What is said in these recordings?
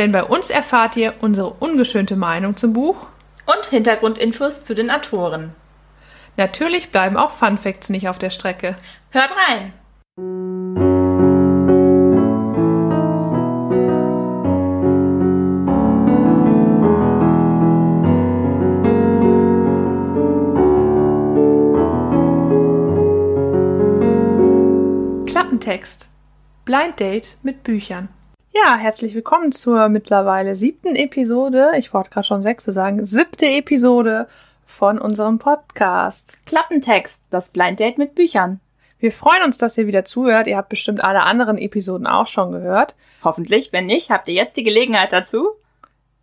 Denn bei uns erfahrt ihr unsere ungeschönte Meinung zum Buch und Hintergrundinfos zu den Autoren. Natürlich bleiben auch Fun Facts nicht auf der Strecke. Hört rein! Klappentext. Blind Date mit Büchern. Ja, herzlich willkommen zur mittlerweile siebten Episode, ich wollte gerade schon sechste sagen, siebte Episode von unserem Podcast. Klappentext, das Blind Date mit Büchern. Wir freuen uns, dass ihr wieder zuhört. Ihr habt bestimmt alle anderen Episoden auch schon gehört. Hoffentlich, wenn nicht, habt ihr jetzt die Gelegenheit dazu.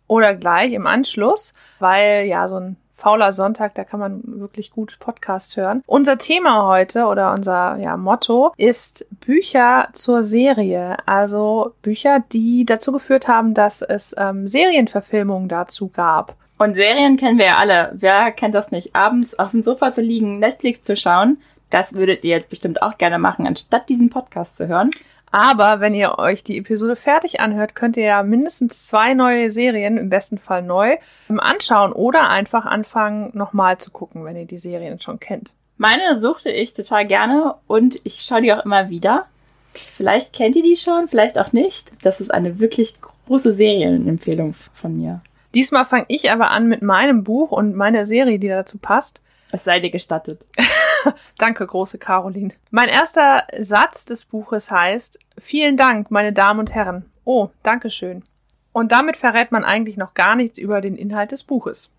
Oder gleich im Anschluss, weil ja so ein fauler Sonntag, da kann man wirklich gut Podcast hören. Unser Thema heute oder unser ja, Motto ist Bücher zur Serie. Also Bücher, die dazu geführt haben, dass es ähm, Serienverfilmungen dazu gab. Und Serien kennen wir ja alle. Wer kennt das nicht? Abends auf dem Sofa zu liegen, Netflix zu schauen. Das würdet ihr jetzt bestimmt auch gerne machen, anstatt diesen Podcast zu hören. Aber wenn ihr euch die Episode fertig anhört, könnt ihr ja mindestens zwei neue Serien, im besten Fall neu, anschauen oder einfach anfangen, nochmal zu gucken, wenn ihr die Serien schon kennt. Meine suchte ich total gerne und ich schaue die auch immer wieder. Vielleicht kennt ihr die schon, vielleicht auch nicht. Das ist eine wirklich große Serienempfehlung von mir. Diesmal fange ich aber an mit meinem Buch und meiner Serie, die dazu passt. Es sei dir gestattet. Danke, große Caroline. Mein erster Satz des Buches heißt, vielen Dank, meine Damen und Herren. Oh, Dankeschön. Und damit verrät man eigentlich noch gar nichts über den Inhalt des Buches.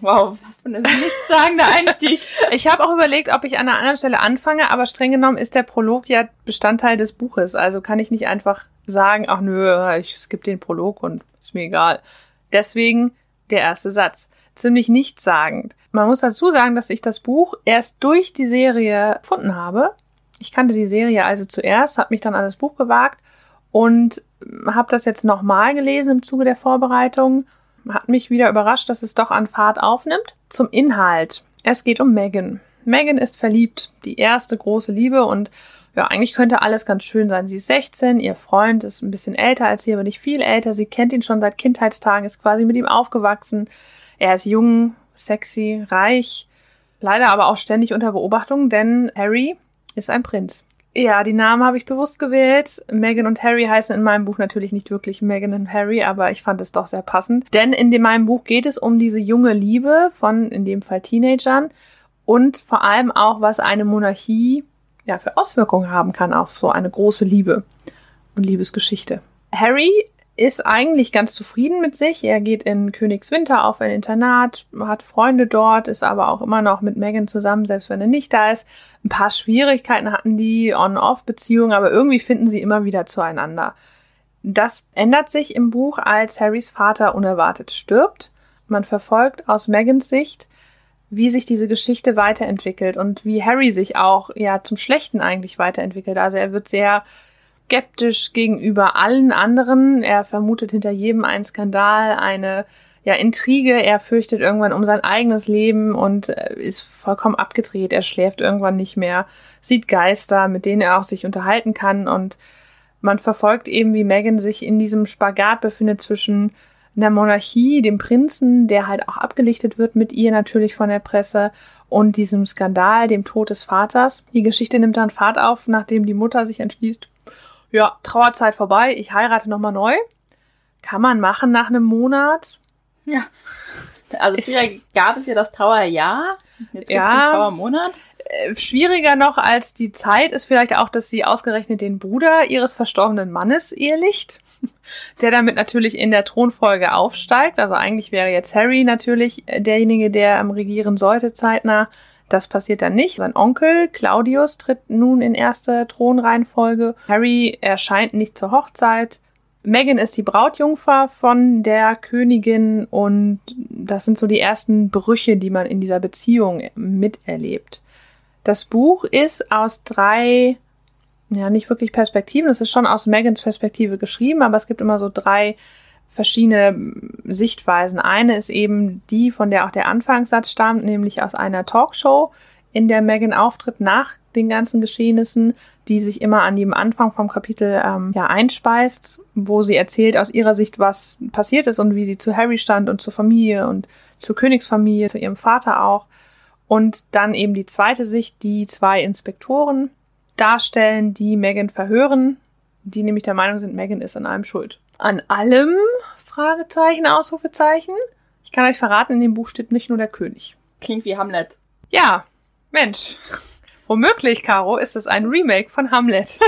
Wow, was für ein nichtssagender Einstieg. ich habe auch überlegt, ob ich an einer anderen Stelle anfange, aber streng genommen ist der Prolog ja Bestandteil des Buches. Also kann ich nicht einfach sagen, ach nö, ich skippe den Prolog und ist mir egal. Deswegen der erste Satz. Ziemlich nichtssagend. Man muss dazu sagen, dass ich das Buch erst durch die Serie gefunden habe. Ich kannte die Serie also zuerst, habe mich dann an das Buch gewagt und habe das jetzt nochmal gelesen im Zuge der Vorbereitung. Hat mich wieder überrascht, dass es doch an Fahrt aufnimmt. Zum Inhalt. Es geht um Megan. Megan ist verliebt, die erste große Liebe und ja, eigentlich könnte alles ganz schön sein. Sie ist 16, ihr Freund ist ein bisschen älter als sie, aber nicht viel älter. Sie kennt ihn schon seit Kindheitstagen, ist quasi mit ihm aufgewachsen. Er ist jung, sexy, reich, leider aber auch ständig unter Beobachtung, denn Harry ist ein Prinz. Ja, die Namen habe ich bewusst gewählt. Meghan und Harry heißen in meinem Buch natürlich nicht wirklich Meghan und Harry, aber ich fand es doch sehr passend. Denn in meinem Buch geht es um diese junge Liebe von, in dem Fall Teenagern und vor allem auch, was eine Monarchie ja für Auswirkungen haben kann auf so eine große Liebe und Liebesgeschichte. Harry ist eigentlich ganz zufrieden mit sich. Er geht in Königswinter auf ein Internat, hat Freunde dort, ist aber auch immer noch mit Megan zusammen, selbst wenn er nicht da ist. Ein paar Schwierigkeiten hatten die On-Off-Beziehungen, aber irgendwie finden sie immer wieder zueinander. Das ändert sich im Buch, als Harrys Vater unerwartet stirbt. Man verfolgt aus Megans Sicht, wie sich diese Geschichte weiterentwickelt und wie Harry sich auch ja zum Schlechten eigentlich weiterentwickelt. Also er wird sehr skeptisch gegenüber allen anderen. Er vermutet hinter jedem einen Skandal, eine ja, Intrige. Er fürchtet irgendwann um sein eigenes Leben und äh, ist vollkommen abgedreht. Er schläft irgendwann nicht mehr, sieht Geister, mit denen er auch sich unterhalten kann und man verfolgt eben, wie Megan sich in diesem Spagat befindet zwischen einer Monarchie, dem Prinzen, der halt auch abgelichtet wird mit ihr natürlich von der Presse und diesem Skandal, dem Tod des Vaters. Die Geschichte nimmt dann Fahrt auf, nachdem die Mutter sich entschließt, ja, Trauerzeit vorbei, ich heirate nochmal neu. Kann man machen nach einem Monat. Ja. Also früher gab es ja das Trauerjahr, jetzt gibt es ja, den Trauermonat. Äh, schwieriger noch als die Zeit ist vielleicht auch, dass sie ausgerechnet den Bruder ihres verstorbenen Mannes ehelicht, der damit natürlich in der Thronfolge aufsteigt. Also eigentlich wäre jetzt Harry natürlich derjenige, der am Regieren sollte zeitnah. Das passiert dann nicht. Sein Onkel Claudius tritt nun in erste Thronreihenfolge. Harry erscheint nicht zur Hochzeit, Megan ist die Brautjungfer von der Königin und das sind so die ersten Brüche, die man in dieser Beziehung miterlebt. Das Buch ist aus drei, ja, nicht wirklich Perspektiven. Es ist schon aus Megans Perspektive geschrieben, aber es gibt immer so drei verschiedene Sichtweisen. Eine ist eben die, von der auch der Anfangssatz stammt, nämlich aus einer Talkshow, in der Megan auftritt nach den ganzen Geschehnissen, die sich immer an dem Anfang vom Kapitel ähm, ja einspeist, wo sie erzählt aus ihrer Sicht, was passiert ist und wie sie zu Harry stand und zur Familie und zur Königsfamilie, zu ihrem Vater auch. Und dann eben die zweite Sicht, die zwei Inspektoren darstellen, die Megan verhören, die nämlich der Meinung sind, Megan ist an allem schuld. An allem? Fragezeichen, Ausrufezeichen. Ich kann euch verraten, in dem Buch steht nicht nur der König. Klingt wie Hamlet. Ja, Mensch. Womöglich, Caro, ist es ein Remake von Hamlet.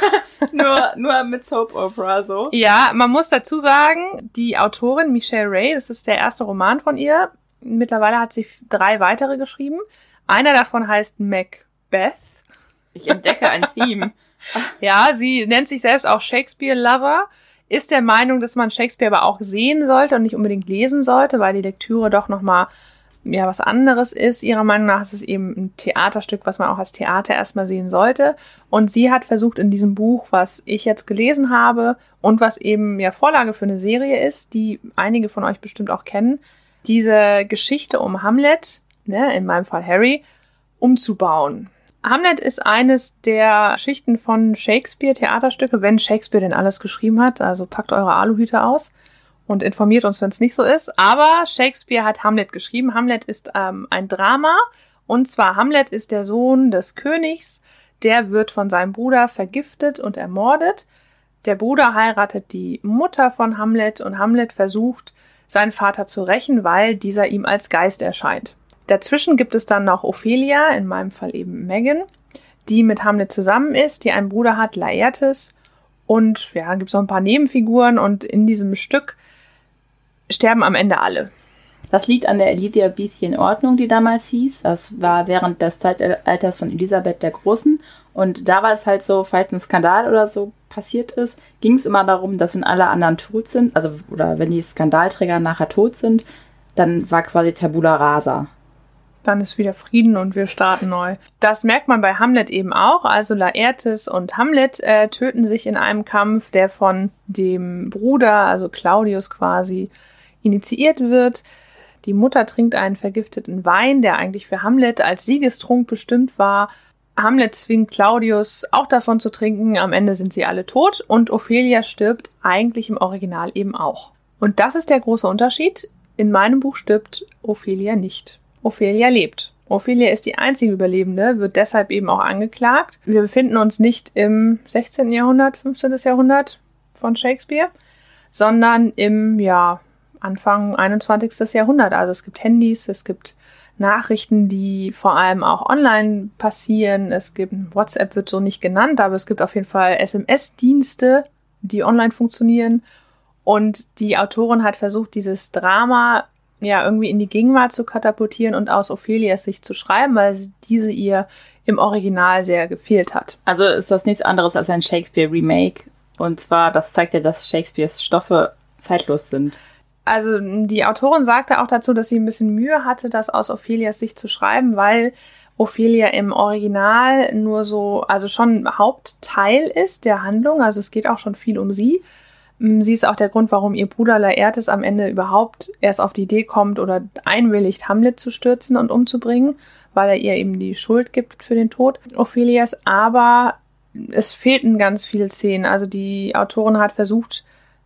nur, nur mit Soap Opera so. Ja, man muss dazu sagen, die Autorin Michelle Ray, das ist der erste Roman von ihr. Mittlerweile hat sie drei weitere geschrieben. Einer davon heißt Macbeth. Ich entdecke ein Theme. ja, sie nennt sich selbst auch Shakespeare Lover ist der Meinung, dass man Shakespeare aber auch sehen sollte und nicht unbedingt lesen sollte, weil die Lektüre doch nochmal ja was anderes ist. Ihrer Meinung nach ist es eben ein Theaterstück, was man auch als Theater erstmal sehen sollte. Und sie hat versucht in diesem Buch, was ich jetzt gelesen habe und was eben ja Vorlage für eine Serie ist, die einige von euch bestimmt auch kennen, diese Geschichte um Hamlet, ne, in meinem Fall Harry, umzubauen. Hamlet ist eines der Schichten von Shakespeare Theaterstücke, wenn Shakespeare denn alles geschrieben hat. Also packt eure Aluhüte aus und informiert uns, wenn es nicht so ist. Aber Shakespeare hat Hamlet geschrieben. Hamlet ist ähm, ein Drama. Und zwar Hamlet ist der Sohn des Königs. Der wird von seinem Bruder vergiftet und ermordet. Der Bruder heiratet die Mutter von Hamlet und Hamlet versucht, seinen Vater zu rächen, weil dieser ihm als Geist erscheint. Dazwischen gibt es dann noch Ophelia, in meinem Fall eben Megan, die mit Hamlet zusammen ist, die einen Bruder hat, Laertes. Und ja, gibt es noch ein paar Nebenfiguren und in diesem Stück sterben am Ende alle. Das liegt an der Elizabethenordnung, die damals hieß. Das war während des Zeitalters von Elisabeth der Großen. Und da war es halt so, falls ein Skandal oder so passiert ist, ging es immer darum, dass wenn alle anderen tot sind, also oder wenn die Skandalträger nachher tot sind, dann war quasi Tabula rasa. Dann ist wieder Frieden und wir starten neu. Das merkt man bei Hamlet eben auch. Also Laertes und Hamlet äh, töten sich in einem Kampf, der von dem Bruder, also Claudius quasi, initiiert wird. Die Mutter trinkt einen vergifteten Wein, der eigentlich für Hamlet als Siegestrunk bestimmt war. Hamlet zwingt Claudius auch davon zu trinken. Am Ende sind sie alle tot und Ophelia stirbt eigentlich im Original eben auch. Und das ist der große Unterschied. In meinem Buch stirbt Ophelia nicht. Ophelia lebt. Ophelia ist die einzige Überlebende, wird deshalb eben auch angeklagt. Wir befinden uns nicht im 16. Jahrhundert, 15. Jahrhundert von Shakespeare, sondern im ja, Anfang 21. Jahrhundert. Also es gibt Handys, es gibt Nachrichten, die vor allem auch online passieren. Es gibt WhatsApp wird so nicht genannt, aber es gibt auf jeden Fall SMS-Dienste, die online funktionieren. Und die Autorin hat versucht, dieses Drama ja irgendwie in die Gegenwart zu katapultieren und aus Ophelias Sicht zu schreiben, weil diese ihr im Original sehr gefehlt hat. Also ist das nichts anderes als ein Shakespeare-Remake. Und zwar, das zeigt ja, dass Shakespeares Stoffe zeitlos sind also die Autorin sagte auch dazu, dass sie ein bisschen Mühe hatte, das aus Ophelias Sicht zu schreiben, weil Ophelia im Original nur so, also schon Hauptteil ist der Handlung, also es geht auch schon viel um sie. Sie ist auch der Grund, warum ihr Bruder Laertes am Ende überhaupt erst auf die Idee kommt oder einwilligt, Hamlet zu stürzen und umzubringen, weil er ihr eben die Schuld gibt für den Tod Ophelias. Aber es fehlten ganz viele Szenen. Also die Autorin hat versucht,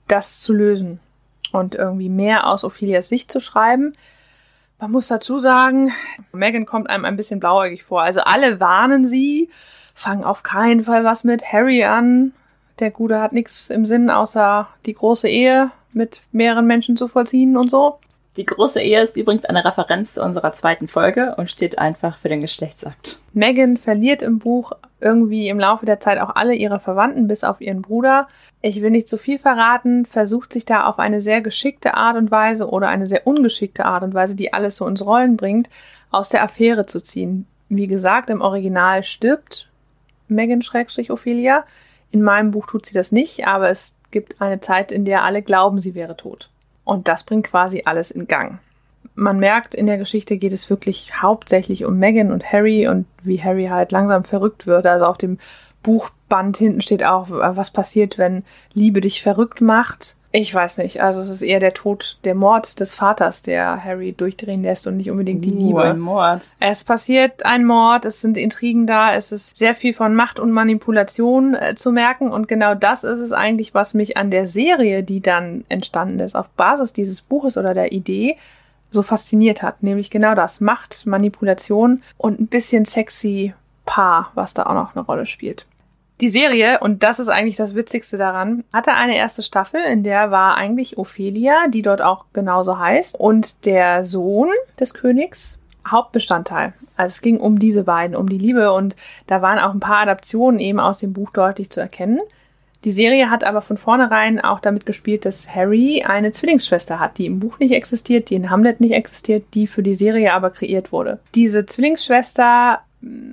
das zu lösen und irgendwie mehr aus Ophelias Sicht zu schreiben. Man muss dazu sagen, Megan kommt einem ein bisschen blauäugig vor. Also alle warnen sie, fangen auf keinen Fall was mit Harry an. Der Gute hat nichts im Sinn, außer die große Ehe mit mehreren Menschen zu vollziehen und so. Die große Ehe ist übrigens eine Referenz zu unserer zweiten Folge und steht einfach für den Geschlechtsakt. Megan verliert im Buch irgendwie im Laufe der Zeit auch alle ihre Verwandten bis auf ihren Bruder. Ich will nicht zu viel verraten, versucht sich da auf eine sehr geschickte Art und Weise oder eine sehr ungeschickte Art und Weise, die alles so ins Rollen bringt, aus der Affäre zu ziehen. Wie gesagt, im Original stirbt Megan Schrägstrich Ophelia. In meinem Buch tut sie das nicht, aber es gibt eine Zeit, in der alle glauben, sie wäre tot. Und das bringt quasi alles in Gang. Man merkt, in der Geschichte geht es wirklich hauptsächlich um Megan und Harry und wie Harry halt langsam verrückt wird. Also auf dem Buchband hinten steht auch, was passiert, wenn Liebe dich verrückt macht. Ich weiß nicht. Also es ist eher der Tod, der Mord des Vaters, der Harry durchdrehen lässt und nicht unbedingt die Uh, Liebe. ein Mord. Es passiert ein Mord, es sind Intrigen da, es ist sehr viel von Macht und Manipulation äh, zu merken und genau das ist es eigentlich, was mich an der Serie, die dann entstanden ist, auf Basis dieses Buches oder der Idee so fasziniert hat, nämlich genau das Macht, Manipulation und ein bisschen sexy Paar, was da auch noch eine Rolle spielt. Die Serie, und das ist eigentlich das Witzigste daran, hatte eine erste Staffel, in der war eigentlich Ophelia, die dort auch genauso heißt, und der Sohn des Königs Hauptbestandteil. Also es ging um diese beiden, um die Liebe und da waren auch ein paar Adaptionen eben aus dem Buch deutlich zu erkennen. Die Serie hat aber von vornherein auch damit gespielt, dass Harry eine Zwillingsschwester hat, die im Buch nicht existiert, die in Hamlet nicht existiert, die für die Serie aber kreiert wurde. Diese Zwillingsschwester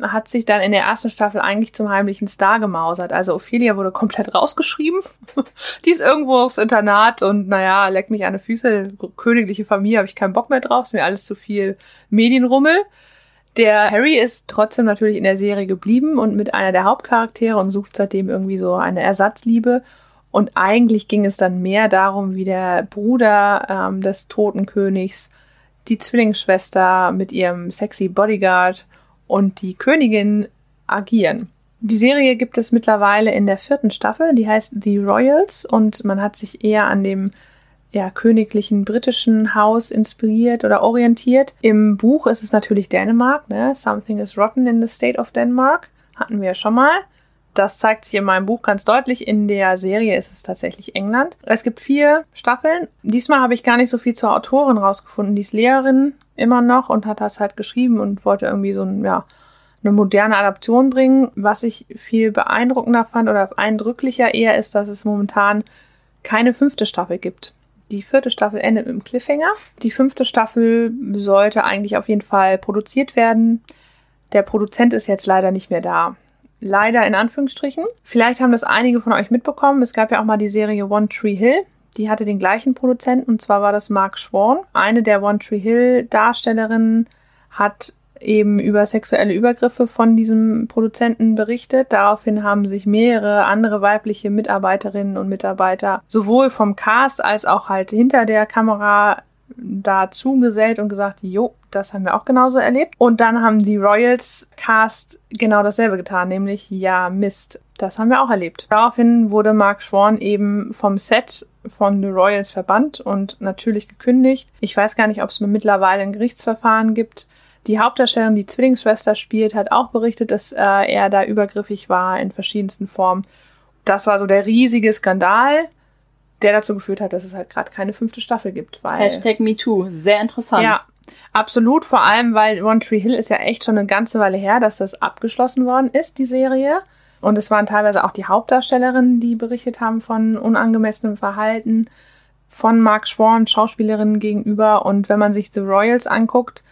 hat sich dann in der ersten Staffel eigentlich zum heimlichen Star gemausert. Also Ophelia wurde komplett rausgeschrieben. die ist irgendwo aufs Internat und naja, leck mich an die Füße. Königliche Familie habe ich keinen Bock mehr drauf. Ist mir alles zu viel Medienrummel. Der Harry ist trotzdem natürlich in der Serie geblieben und mit einer der Hauptcharaktere und sucht seitdem irgendwie so eine Ersatzliebe. Und eigentlich ging es dann mehr darum, wie der Bruder ähm, des toten Königs, die Zwillingsschwester mit ihrem sexy Bodyguard und die Königin agieren. Die Serie gibt es mittlerweile in der vierten Staffel, die heißt The Royals und man hat sich eher an dem ja, königlichen britischen Haus inspiriert oder orientiert. Im Buch ist es natürlich Dänemark, ne? Something is rotten in the state of Denmark. Hatten wir ja schon mal. Das zeigt sich in meinem Buch ganz deutlich. In der Serie ist es tatsächlich England. Es gibt vier Staffeln. Diesmal habe ich gar nicht so viel zur Autorin rausgefunden. Die ist Lehrerin immer noch und hat das halt geschrieben und wollte irgendwie so ein, ja, eine moderne Adaption bringen. Was ich viel beeindruckender fand oder eindrücklicher eher ist, dass es momentan keine fünfte Staffel gibt. Die vierte Staffel endet mit einem Cliffhanger. Die fünfte Staffel sollte eigentlich auf jeden Fall produziert werden. Der Produzent ist jetzt leider nicht mehr da. Leider in Anführungsstrichen. Vielleicht haben das einige von euch mitbekommen. Es gab ja auch mal die Serie One Tree Hill. Die hatte den gleichen Produzenten und zwar war das Mark Schworn. Eine der One Tree Hill Darstellerinnen hat eben über sexuelle Übergriffe von diesem Produzenten berichtet. Daraufhin haben sich mehrere andere weibliche Mitarbeiterinnen und Mitarbeiter sowohl vom Cast als auch halt hinter der Kamera dazu gesellt und gesagt, jo, das haben wir auch genauso erlebt. Und dann haben die Royals Cast genau dasselbe getan, nämlich ja, Mist. Das haben wir auch erlebt. Daraufhin wurde Mark Schworn eben vom Set von The Royals verbannt und natürlich gekündigt. Ich weiß gar nicht, ob es mittlerweile ein Gerichtsverfahren gibt. Die Hauptdarstellerin, die Zwillingsschwester spielt, hat auch berichtet, dass äh, er da übergriffig war in verschiedensten Formen. Das war so der riesige Skandal, der dazu geführt hat, dass es halt gerade keine fünfte Staffel gibt. Weil, Hashtag MeToo. Sehr interessant. ja, absolut. Vor allem, weil One Tree Hill ist ja echt schon eine ganze Weile her, dass das abgeschlossen worden ist, die Serie. Und es waren teilweise auch die Hauptdarstellerinnen, die berichtet haben von unangemessenem Verhalten von Mark Schworn, Schauspielerinnen gegenüber. Und wenn man sich The Royals anguckt,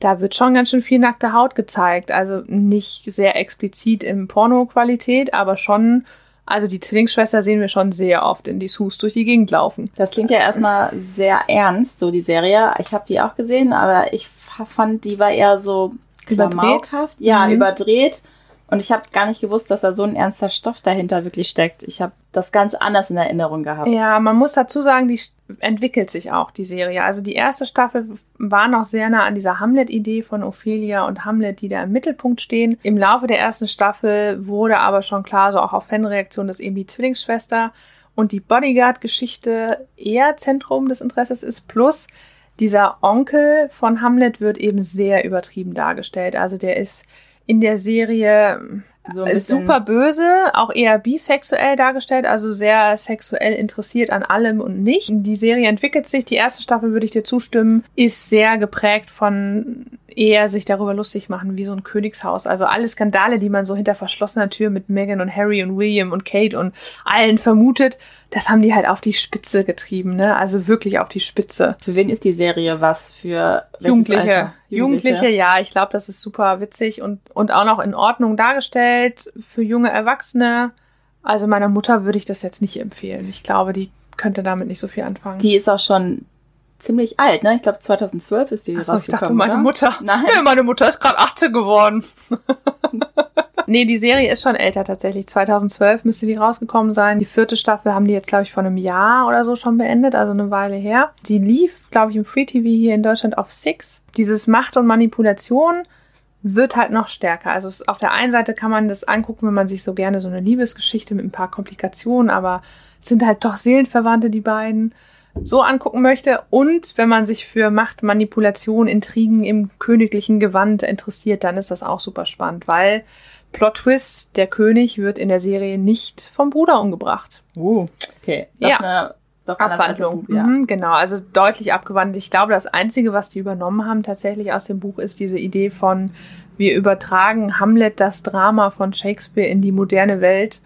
da wird schon ganz schön viel nackte Haut gezeigt. Also nicht sehr explizit in Porno-Qualität, aber schon, also die Zwillingsschwester sehen wir schon sehr oft in die Sus durch die Gegend laufen. Das klingt ja erstmal sehr ernst, so die Serie. Ich habe die auch gesehen, aber ich fand, die war eher so Überdreht? klamaukhaft. Ja, Mhm. überdreht. Und ich habe gar nicht gewusst, dass da so ein ernster Stoff dahinter wirklich steckt. Ich habe das ganz anders in Erinnerung gehabt. Ja, man muss dazu sagen, die entwickelt sich auch, die Serie. Also die erste Staffel war noch sehr nah an dieser Hamlet-Idee von Ophelia und Hamlet, die da im Mittelpunkt stehen. Im Laufe der ersten Staffel wurde aber schon klar, so auch auf Fanreaktion, dass eben die Zwillingsschwester und die Bodyguard-Geschichte eher Zentrum des Interesses ist. Plus dieser Onkel von Hamlet wird eben sehr übertrieben dargestellt. Also der ist in der Serie So ist super böse, auch eher bisexuell dargestellt, also sehr sexuell interessiert an allem und nicht. Die Serie entwickelt sich, die erste Staffel würde ich dir zustimmen, ist sehr geprägt von eher sich darüber lustig machen, wie so ein Königshaus. Also alle Skandale, die man so hinter verschlossener Tür mit Meghan und Harry und William und Kate und allen vermutet, das haben die halt auf die Spitze getrieben, ne? Also wirklich auf die Spitze. Für wen ist die Serie was? Für Jugendliche. Alter? Jugendliche, ja, ich glaube, das ist super witzig und, und auch noch in Ordnung dargestellt für junge Erwachsene. Also meiner Mutter würde ich das jetzt nicht empfehlen. Ich glaube, die könnte damit nicht so viel anfangen. Die ist auch schon ziemlich alt, ne? Ich glaube 2012 ist die Achso, rausgekommen. ich dachte, meine oder? Mutter. Nein. Ja, meine Mutter ist gerade 18 geworden. nee, die Serie ist schon älter tatsächlich. 2012 müsste die rausgekommen sein. Die vierte Staffel haben die jetzt, glaube ich, vor einem Jahr oder so schon beendet, also eine Weile her. Die lief, glaube ich, im Free TV hier in Deutschland auf Six. Dieses Macht und Manipulation wird halt noch stärker. Also es, auf der einen Seite kann man das angucken, wenn man sich so gerne so eine Liebesgeschichte mit ein paar Komplikationen, aber es sind halt doch Seelenverwandte, die beiden so angucken möchte. Und wenn man sich für Macht, Manipulation, Intrigen im königlichen Gewand interessiert, dann ist das auch super spannend, weil Plot Twist, der König wird in der Serie nicht vom Bruder umgebracht. Uh, okay. Doch Ja. Doch Abwandlung. Buch, Ja. Mhm, genau, also deutlich abgewandelt. Ich glaube, das Einzige, was die übernommen haben tatsächlich aus dem Buch, ist diese Idee von, wir übertragen Hamlet, das Drama von Shakespeare, in die moderne Welt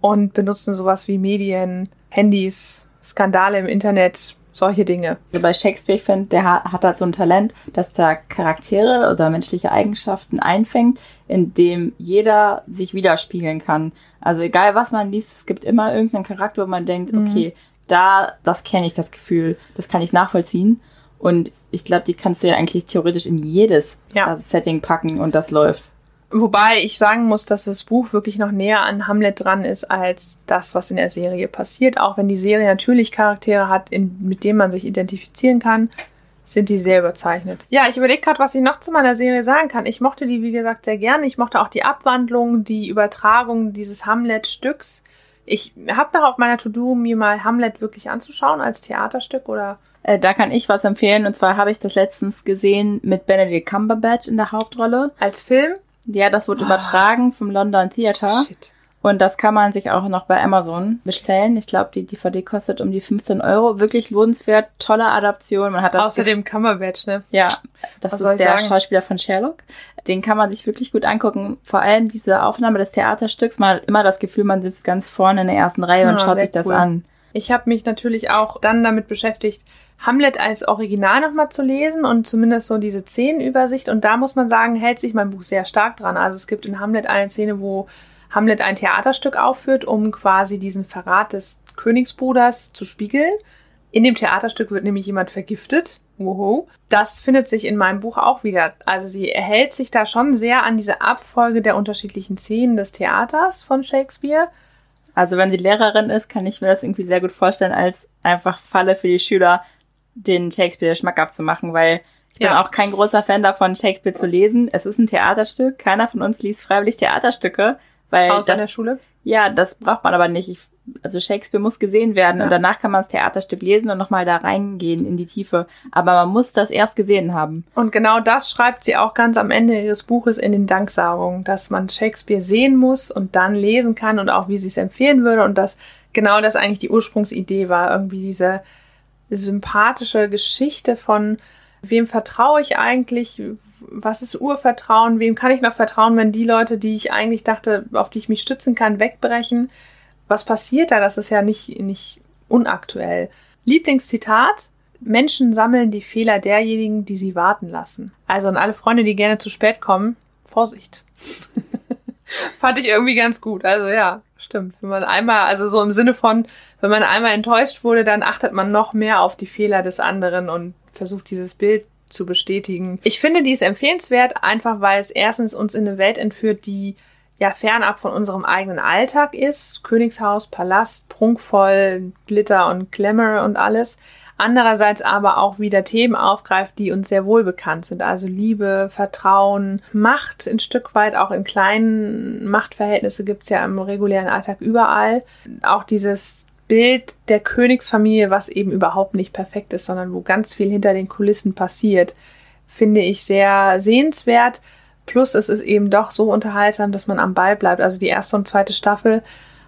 und benutzen sowas wie Medien, Handys, Skandale im Internet, solche Dinge. Also bei Shakespeare, ich finde, der hat, hat da so ein Talent, dass da Charaktere oder menschliche Eigenschaften einfängt, in dem jeder sich widerspiegeln kann. Also egal was man liest, es gibt immer irgendeinen Charakter, wo man denkt, Mhm. okay, da, das kenne ich, das Gefühl, das kann ich nachvollziehen. Und ich glaube, die kannst du ja eigentlich theoretisch in jedes Ja. äh, Setting packen und das läuft. Wobei ich sagen muss, dass das Buch wirklich noch näher an Hamlet dran ist als das, was in der Serie passiert. Auch wenn die Serie natürlich Charaktere hat, in, mit denen man sich identifizieren kann, sind die sehr überzeichnet. Ja, ich überlege gerade, was ich noch zu meiner Serie sagen kann. Ich mochte die, wie gesagt, sehr gerne. Ich mochte auch die Abwandlung, die Übertragung dieses Hamlet-Stücks. Ich habe noch auf meiner To-Do, mir mal Hamlet wirklich anzuschauen als Theaterstück oder Äh, da kann ich was empfehlen. Und zwar habe ich das letztens gesehen mit Benedict Cumberbatch in der Hauptrolle. als Film. Ja, das wurde Ah. übertragen vom London Theater. Shit. Und das kann man sich auch noch bei Amazon bestellen. Ich glaube, die DVD kostet um die 15 Euro. Wirklich lohnenswert, tolle Adaption. Man hat das Außerdem Cumberbatch, ne? Ja, das Was ist der sagen? Schauspieler von Sherlock. Den kann man sich wirklich gut angucken. Vor allem diese Aufnahme des Theaterstücks. Man hat immer das Gefühl, man sitzt ganz vorne in der ersten Reihe und Ah, schaut sich das cool. an. Ich habe mich natürlich auch dann damit beschäftigt, Hamlet als Original nochmal zu lesen und zumindest so diese Szenenübersicht. Und da muss man sagen, hält sich mein Buch sehr stark dran. Also es gibt in Hamlet eine Szene, wo Hamlet ein Theaterstück aufführt, um quasi diesen Verrat des Königsbruders zu spiegeln. In dem Theaterstück wird nämlich jemand vergiftet. Woho. Das findet sich in meinem Buch auch wieder. Also sie erhält sich da schon sehr an diese Abfolge der unterschiedlichen Szenen des Theaters von Shakespeare. Also wenn sie Lehrerin ist, kann ich mir das irgendwie sehr gut vorstellen, als einfach Falle für die Schüler, den Shakespeare schmackhaft zu machen, weil ich bin Ja. auch kein großer Fan davon, Shakespeare zu lesen. Es ist ein Theaterstück. Keiner von uns liest freiwillig Theaterstücke, weil Außer in der das, Schule. ja, das braucht man aber nicht. Ich, also Shakespeare muss gesehen werden Ja. und danach kann man das Theaterstück lesen und nochmal da reingehen in die Tiefe. Aber man muss das erst gesehen haben. Und genau das schreibt sie auch ganz am Ende ihres Buches in den Danksagungen, dass man Shakespeare sehen muss und dann lesen kann und auch wie sie es empfehlen würde und dass genau das eigentlich die Ursprungsidee war, irgendwie diese sympathische Geschichte von wem vertraue ich eigentlich, was ist Urvertrauen, wem kann ich noch vertrauen, wenn die Leute, die ich eigentlich dachte, auf die ich mich stützen kann, wegbrechen. Was passiert da? Das ist ja nicht, nicht unaktuell. Lieblingszitat. Menschen sammeln die Fehler derjenigen, die sie warten lassen. Also an alle Freunde, die gerne zu spät kommen, Vorsicht. Fand ich irgendwie ganz gut. Also ja, stimmt. Wenn man einmal, also so im Sinne von, wenn man einmal enttäuscht wurde, dann achtet man noch mehr auf die Fehler des anderen und versucht dieses Bild zu bestätigen. Ich finde, die ist empfehlenswert, einfach weil es erstens uns in eine Welt entführt, die ja fernab von unserem eigenen Alltag ist. Königshaus, Palast, prunkvoll, Glitter und Glamour und alles. Andererseits aber auch wieder Themen aufgreift, die uns sehr wohl bekannt sind. Also Liebe, Vertrauen, Macht ein Stück weit, auch in kleinen Machtverhältnisse gibt's ja im regulären Alltag überall. Auch dieses Bild der Königsfamilie, was eben überhaupt nicht perfekt ist, sondern wo ganz viel hinter den Kulissen passiert, finde ich sehr sehenswert. Plus es ist eben doch so unterhaltsam, dass man am Ball bleibt. Also die erste und zweite Staffel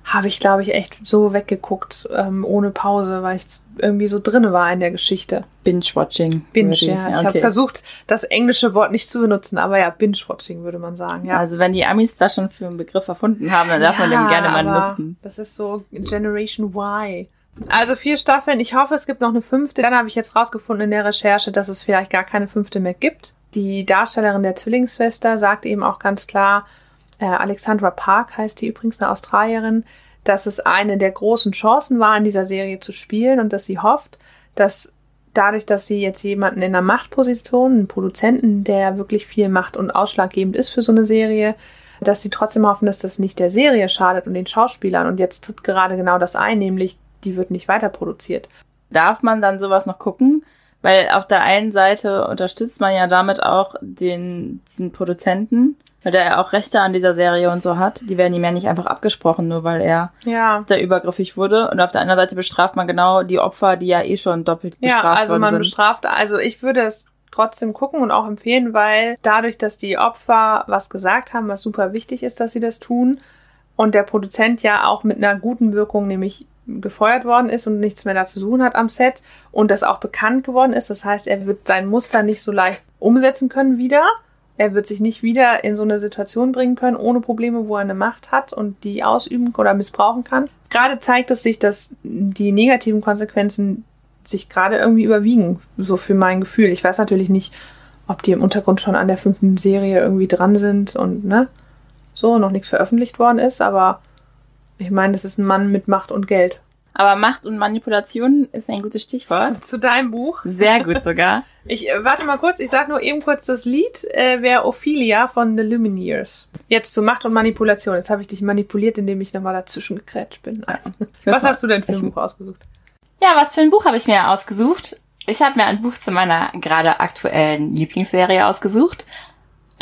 habe ich, glaube ich, echt so weggeguckt, ähm, ohne Pause, weil ich irgendwie so drinne war in der Geschichte. Binge-Watching. Binge, ich- ja. Ich habe okay. versucht, das englische Wort nicht zu benutzen, aber ja, Binge-Watching würde man sagen, ja. Also wenn die Amis das schon für einen Begriff erfunden haben, dann darf man den gerne mal nutzen. Das ist so Generation Y. Also vier Staffeln. Ich hoffe, es gibt noch eine fünfte. Dann habe ich jetzt rausgefunden in der Recherche, dass es vielleicht gar keine fünfte mehr gibt. Die Darstellerin der Zwillingsschwester sagt eben auch ganz klar, äh, Alexandra Park heißt die übrigens, eine Australierin, dass es eine der großen Chancen war, in dieser Serie zu spielen und dass sie hofft, dass dadurch, dass sie jetzt jemanden in einer Machtposition, einen Produzenten, der wirklich viel macht und ausschlaggebend ist für so eine Serie, dass sie trotzdem hoffen, dass das nicht der Serie schadet und den Schauspielern. Und jetzt tritt gerade genau das ein, nämlich die wird nicht weiter produziert. Darf man dann sowas noch gucken? Weil auf der einen Seite unterstützt man ja damit auch den, diesen Produzenten, weil der ja auch Rechte an dieser Serie und so hat. Die werden ihm ja nicht einfach abgesprochen, nur weil er ja. da übergriffig wurde. Und auf der anderen Seite bestraft man genau die Opfer, die ja eh schon doppelt bestraft Ja, also man sind. bestraft, also ich würde es trotzdem gucken und auch empfehlen, weil dadurch, dass die Opfer was gesagt haben, was super wichtig ist, dass sie das tun, und der Produzent ja auch mit einer guten Wirkung, nämlich gefeuert worden ist und nichts mehr da zu suchen hat am Set und das auch bekannt geworden ist. Das heißt, er wird sein Muster nicht so leicht umsetzen können wieder. Er wird sich nicht wieder in so eine Situation bringen können, ohne Probleme, wo er eine Macht hat und die ausüben oder missbrauchen kann. Gerade zeigt es sich, dass die negativen Konsequenzen sich gerade irgendwie überwiegen, so für mein Gefühl. Ich weiß natürlich nicht, ob die im Untergrund schon an der fünften Serie irgendwie dran sind und ne, so noch nichts veröffentlicht worden ist, aber ich meine, das ist ein Mann mit Macht und Geld. Aber Macht und Manipulation ist ein gutes Stichwort. Zu deinem Buch. Sehr gut sogar. Ich äh, warte mal kurz, ich sag nur eben kurz das Lied, äh, wäre Ophelia von The Lumineers. Jetzt zu Macht und Manipulation. Jetzt habe ich dich manipuliert, indem ich nochmal dazwischen gekrätscht bin. Was hast du denn für ein Buch ausgesucht? Ja, was für ein Buch habe ich mir ausgesucht? Ich habe mir ein Buch zu meiner gerade aktuellen Lieblingsserie ausgesucht.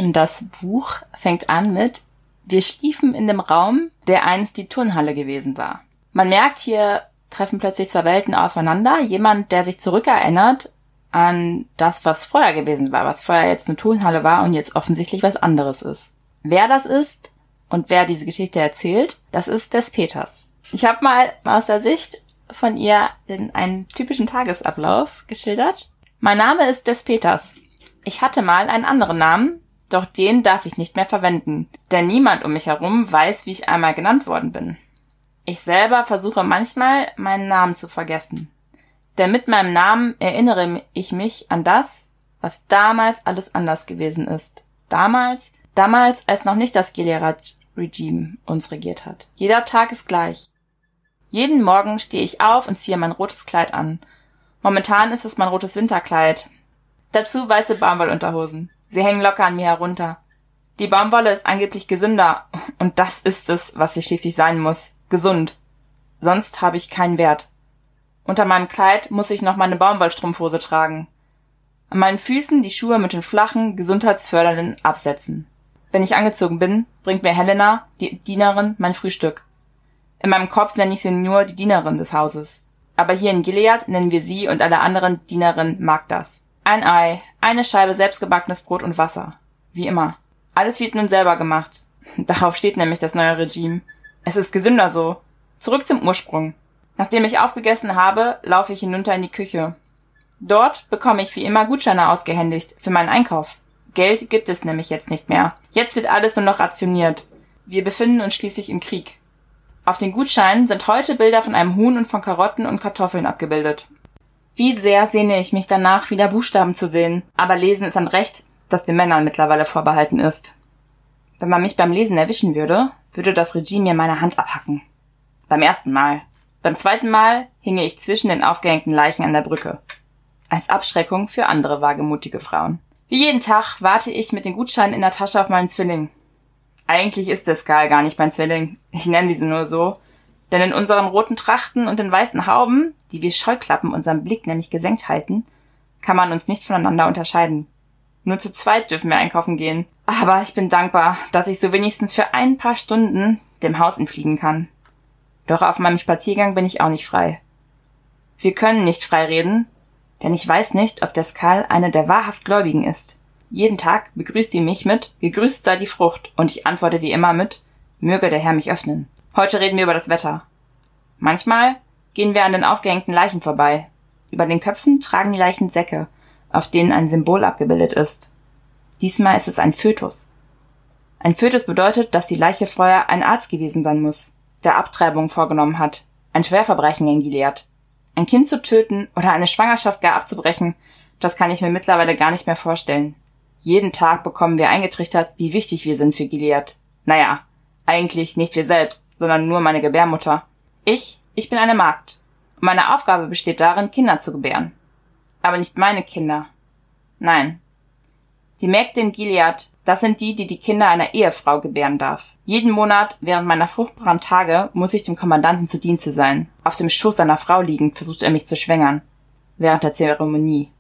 Und das Buch fängt an mit Wir schliefen in dem Raum, der einst die Turnhalle gewesen war. Man merkt, hier treffen plötzlich zwei Welten aufeinander. Jemand, der sich zurückerinnert an das, was vorher gewesen war, was vorher jetzt eine Turnhalle war und jetzt offensichtlich was anderes ist. Wer das ist und wer diese Geschichte erzählt, das ist des Peters. Ich habe mal aus der Sicht von ihr in einen typischen Tagesablauf geschildert. Mein Name ist des Peters. Ich hatte mal einen anderen Namen, doch den darf ich nicht mehr verwenden, denn niemand um mich herum weiß, wie ich einmal genannt worden bin. Ich selber versuche manchmal, meinen Namen zu vergessen. Denn mit meinem Namen erinnere ich mich an das, was damals alles anders gewesen ist. Damals, damals, als noch nicht das Gilead-Regime uns regiert hat. Jeder Tag ist gleich. Jeden Morgen stehe ich auf und ziehe mein rotes Kleid an. Momentan ist es mein rotes Winterkleid. Dazu weiße Baumwollunterhosen. Sie hängen locker an mir herunter. Die Baumwolle ist angeblich gesünder, und das ist es, was sie schließlich sein muss. Gesund. Sonst habe ich keinen Wert. Unter meinem Kleid muss ich noch meine Baumwollstrumpfhose tragen. An meinen Füßen die Schuhe mit den flachen, gesundheitsfördernden Absätzen. Wenn ich angezogen bin, bringt mir Helena, die Dienerin, mein Frühstück. In meinem Kopf nenne ich sie nur die Dienerin des Hauses. Aber hier in Gilead nennen wir sie und alle anderen Dienerinnen Magdas. Ein Ei, eine Scheibe selbstgebackenes Brot und Wasser. Wie immer. Alles wird nun selber gemacht. Darauf steht nämlich das neue Regime. Es ist gesünder so. Zurück zum Ursprung. Nachdem ich aufgegessen habe, laufe ich hinunter in die Küche. Dort bekomme ich wie immer Gutscheine ausgehändigt für meinen Einkauf. Geld gibt es nämlich jetzt nicht mehr. Jetzt wird alles nur noch rationiert. Wir befinden uns schließlich im Krieg. Auf den Gutscheinen sind heute Bilder von einem Huhn und von Karotten und Kartoffeln abgebildet. Wie sehr sehne ich mich danach, wieder Buchstaben zu sehen. Aber Lesen ist ein Recht, das den Männern mittlerweile vorbehalten ist. Wenn man mich beim Lesen erwischen würde, würde das Regime mir meine Hand abhacken. Beim ersten Mal. Beim zweiten Mal hinge ich zwischen den aufgehängten Leichen an der Brücke. Als Abschreckung für andere wagemutige Frauen. Wie jeden Tag warte ich mit den Gutscheinen in der Tasche auf meinen Zwilling. Eigentlich ist der Skal gar nicht mein Zwilling. Ich nenne sie nur so. Denn in unseren roten Trachten und den weißen Hauben, die wie Scheuklappen unseren Blick nämlich gesenkt halten, kann man uns nicht voneinander unterscheiden. Nur zu zweit dürfen wir einkaufen gehen. Aber ich bin dankbar, dass ich so wenigstens für ein paar Stunden dem Haus entfliegen kann. Doch auf meinem Spaziergang bin ich auch nicht frei. Wir können nicht frei reden, denn ich weiß nicht, ob der Skal einer der wahrhaft Gläubigen ist. Jeden Tag begrüßt sie mich mit Gegrüßt sei die Frucht, und ich antworte wie immer mit Möge der Herr mich öffnen. Heute reden wir über das Wetter. Manchmal gehen wir an den aufgehängten Leichen vorbei. Über den Köpfen tragen die Leichen Säcke, auf denen ein Symbol abgebildet ist. Diesmal ist es ein Fötus. Ein Fötus bedeutet, dass die Leiche vorher ein Arzt gewesen sein muss, der Abtreibung vorgenommen hat. Ein Schwerverbrechen in Gilead. Ein Kind zu töten oder eine Schwangerschaft gar abzubrechen, das kann ich mir mittlerweile gar nicht mehr vorstellen. Jeden Tag bekommen wir eingetrichtert, wie wichtig wir sind für Gilead. Naja, Eigentlich nicht wir selbst, sondern nur meine Gebärmutter. Ich, ich bin eine Magd. Meine Aufgabe besteht darin, Kinder zu gebären. Aber nicht meine Kinder. Nein. Die Mägde in Gilead, das sind die, die die Kinder einer Ehefrau gebären darf. Jeden Monat während meiner fruchtbaren Tage muss ich dem Kommandanten zu Dienste sein. Auf dem Schoß seiner Frau liegend versucht er mich zu schwängern. Während der Zeremonie.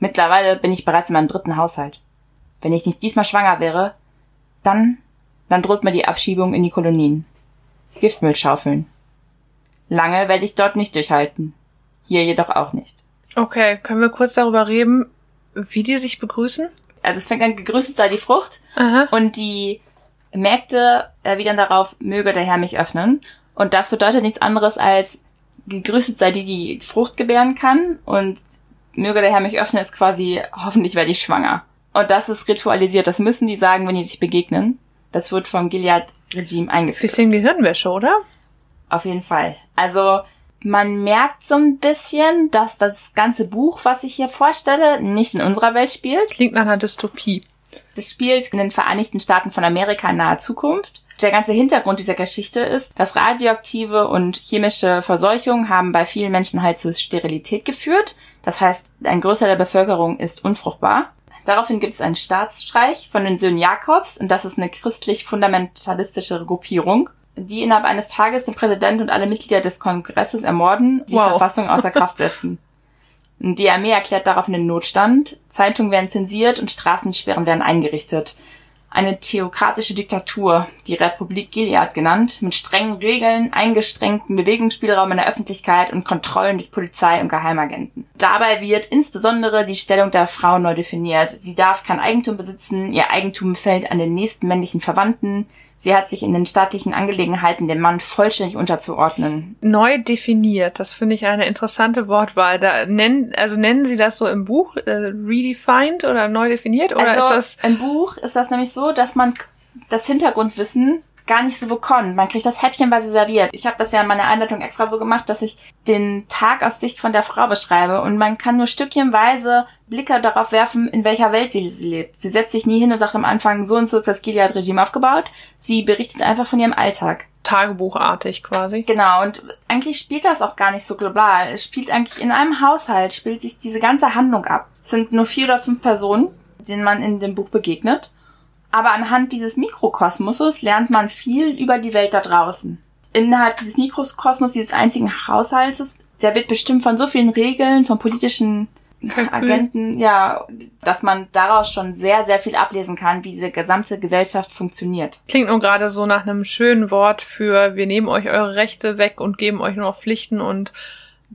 Mittlerweile bin ich bereits in meinem dritten Haushalt. Wenn ich nicht diesmal schwanger wäre, dann, dann droht mir die Abschiebung in die Kolonien. Giftmüll schaufeln. Lange werde ich dort nicht durchhalten. Hier jedoch auch nicht. Okay, können wir kurz darüber reden, wie die sich begrüßen? Also es fängt an, gegrüßet sei die Frucht. Aha. Und die Mägde erwidern darauf, möge der Herr mich öffnen. Und das bedeutet nichts anderes als, gegrüßet sei die, die Frucht gebären kann. Und möge der Herr mich öffnen ist quasi, hoffentlich werde ich schwanger. Und das ist ritualisiert. Das müssen die sagen, wenn die sich begegnen. Das wird vom Gilead-Regime eingeführt. Bisschen Gehirnwäsche, oder? Auf jeden Fall. Also man merkt so ein bisschen, dass das ganze Buch, was ich hier vorstelle, nicht in unserer Welt spielt. Klingt nach einer Dystopie. Das spielt in den Vereinigten Staaten von Amerika in naher Zukunft. Der ganze Hintergrund dieser Geschichte ist, dass radioaktive und chemische Verseuchungen haben bei vielen Menschen halt zur Sterilität geführt. Das heißt, ein Großteil der Bevölkerung ist unfruchtbar. Daraufhin gibt es einen Staatsstreich von den Söhnen Jakobs und das ist eine christlich-fundamentalistische Gruppierung die innerhalb eines Tages den Präsident und alle Mitglieder des Kongresses ermorden, die Wow. Verfassung außer Kraft setzen. Die Armee erklärt daraufhin den Notstand, Zeitungen werden zensiert und Straßensperren werden eingerichtet. Eine theokratische Diktatur, die Republik Gilead genannt, mit strengen Regeln, eingeschränkten Bewegungsspielraum in der Öffentlichkeit und Kontrollen durch Polizei und Geheimagenten. Dabei wird insbesondere die Stellung der Frau neu definiert. Sie darf kein Eigentum besitzen, ihr Eigentum fällt an den nächsten männlichen Verwandten, sie hat sich in den staatlichen Angelegenheiten dem Mann vollständig unterzuordnen. Neu definiert, das finde ich eine interessante Wortwahl. Da nennen, also nennen Sie das so im Buch äh, redefined oder neu definiert oder also ist das im Buch ist das nämlich so, dass man das Hintergrundwissen gar nicht so bekommt. Man kriegt das häppchenweise serviert. Ich habe das ja in meiner Einleitung extra so gemacht, dass ich den Tag aus Sicht von der Frau beschreibe und man kann nur stückchenweise Blicke darauf werfen, in welcher Welt sie, sie lebt. Sie setzt sich nie hin und sagt am Anfang, so und so ist das Gilead-Regime aufgebaut. Sie berichtet einfach von ihrem Alltag. Tagebuchartig quasi? Genau, und eigentlich spielt das auch gar nicht so global. Es spielt eigentlich in einem Haushalt, spielt sich diese ganze Handlung ab. Es sind nur vier oder fünf Personen, denen man in dem Buch begegnet. Aber anhand dieses Mikrokosmoses lernt man viel über die Welt da draußen. Innerhalb dieses Mikrokosmos, dieses einzigen Haushaltes, der wird bestimmt von so vielen Regeln, von politischen Agenten, ja, dass man daraus schon sehr, sehr viel ablesen kann, wie diese gesamte Gesellschaft funktioniert. Klingt nur gerade so nach einem schönen Wort für wir nehmen euch eure Rechte weg und geben euch nur noch Pflichten und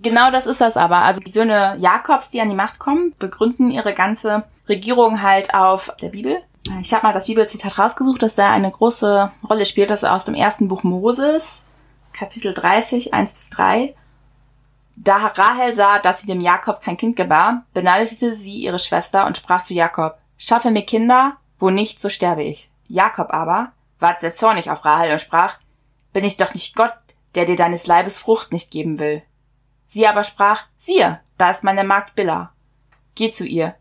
Genau das ist das aber. Also die Söhne Jakobs, die an die Macht kommen, begründen ihre ganze Regierung halt auf der Bibel. Ich habe mal das Bibelzitat rausgesucht, das da eine große Rolle spielt. Das aus dem ersten Buch Moses, Kapitel 30, 1 bis 3. Da Rahel sah, dass sie dem Jakob kein Kind gebar, beneidete sie ihre Schwester und sprach zu Jakob, schaffe mir Kinder, wo nicht, so sterbe ich. Jakob aber ward sehr zornig auf Rahel und sprach, bin ich doch nicht Gott, der dir deines Leibes Frucht nicht geben will. Sie aber sprach, siehe, da ist meine Magd Billa. Geh zu ihr,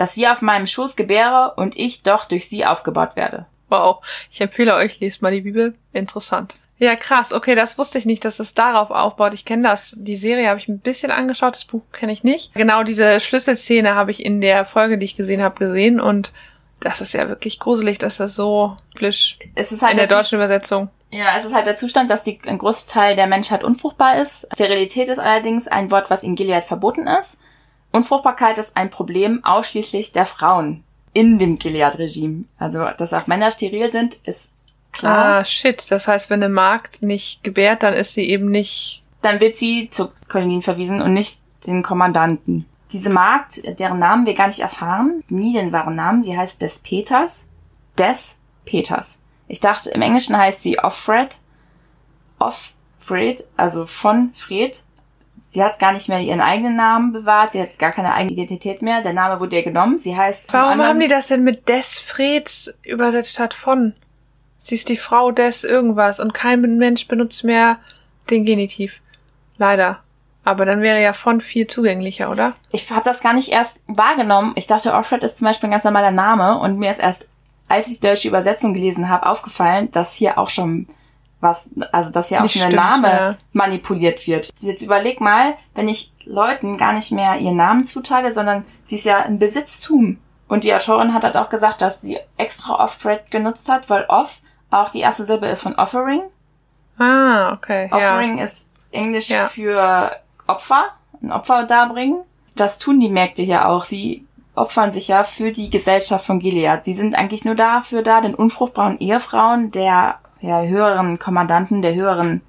dass sie auf meinem Schoß gebäre und ich doch durch sie aufgebaut werde. wow, ich empfehle euch, lest mal die Bibel. Interessant. Ja, krass. Okay, das wusste ich nicht, dass es darauf aufbaut. Ich kenne das. Die Serie habe ich ein bisschen angeschaut, das Buch kenne ich nicht. Genau diese Schlüsselszene habe ich in der Folge, die ich gesehen habe, gesehen und das ist ja wirklich gruselig, dass das so blisch Es ist halt in der der deutschen Übersetzung. Ja, es ist halt der Zustand, dass die, ein Großteil der Menschheit unfruchtbar ist. Sterilität ist allerdings ein Wort, was in Gilead verboten ist. Unfruchtbarkeit ist ein Problem ausschließlich der Frauen in dem Gilead-Regime. Also, dass auch Männer steril sind, ist klar. Ah, shit. Das heißt, wenn eine Magd nicht gebärt, dann ist sie eben nicht. Dann wird sie zu Kolonien verwiesen und nicht den Kommandanten. Diese Magd, deren Namen wir gar nicht erfahren, nie den wahren Namen, sie heißt Des Peters. Des Peters. Ich dachte, im Englischen heißt sie Offred. Offred, also von Fred. Sie hat gar nicht mehr ihren eigenen Namen bewahrt, sie hat gar keine eigene Identität mehr. Der Name wurde ihr genommen. Sie heißt. Warum haben die das denn mit des Freds übersetzt statt von? Sie ist die Frau des irgendwas und kein Mensch benutzt mehr den Genitiv. Leider. Aber dann wäre ja von viel zugänglicher, oder? ich habe das gar nicht erst wahrgenommen. Ich dachte, Offred ist zum Beispiel ein ganz normaler Name und mir ist erst als ich die deutsche Übersetzung gelesen habe, aufgefallen, dass hier auch schon was, also dass hier auch schon der Name ja. manipuliert wird. Jetzt überleg mal, wenn ich Leuten gar nicht mehr ihren Namen zuteile, sondern sie ist ja ein Besitztum. Und die Autorin hat halt auch gesagt, dass sie extra off-thread genutzt hat, weil off auch die erste Silbe ist von offering. Ah, okay. Ja. Offering ist Englisch Ja. für Opfer, ein Opfer darbringen. Das tun die Märkte hier auch. Sie opfern sich ja für die Gesellschaft von Gilead. Sie sind eigentlich nur dafür da, den unfruchtbaren Ehefrauen der ja, höheren Kommandanten, der höheren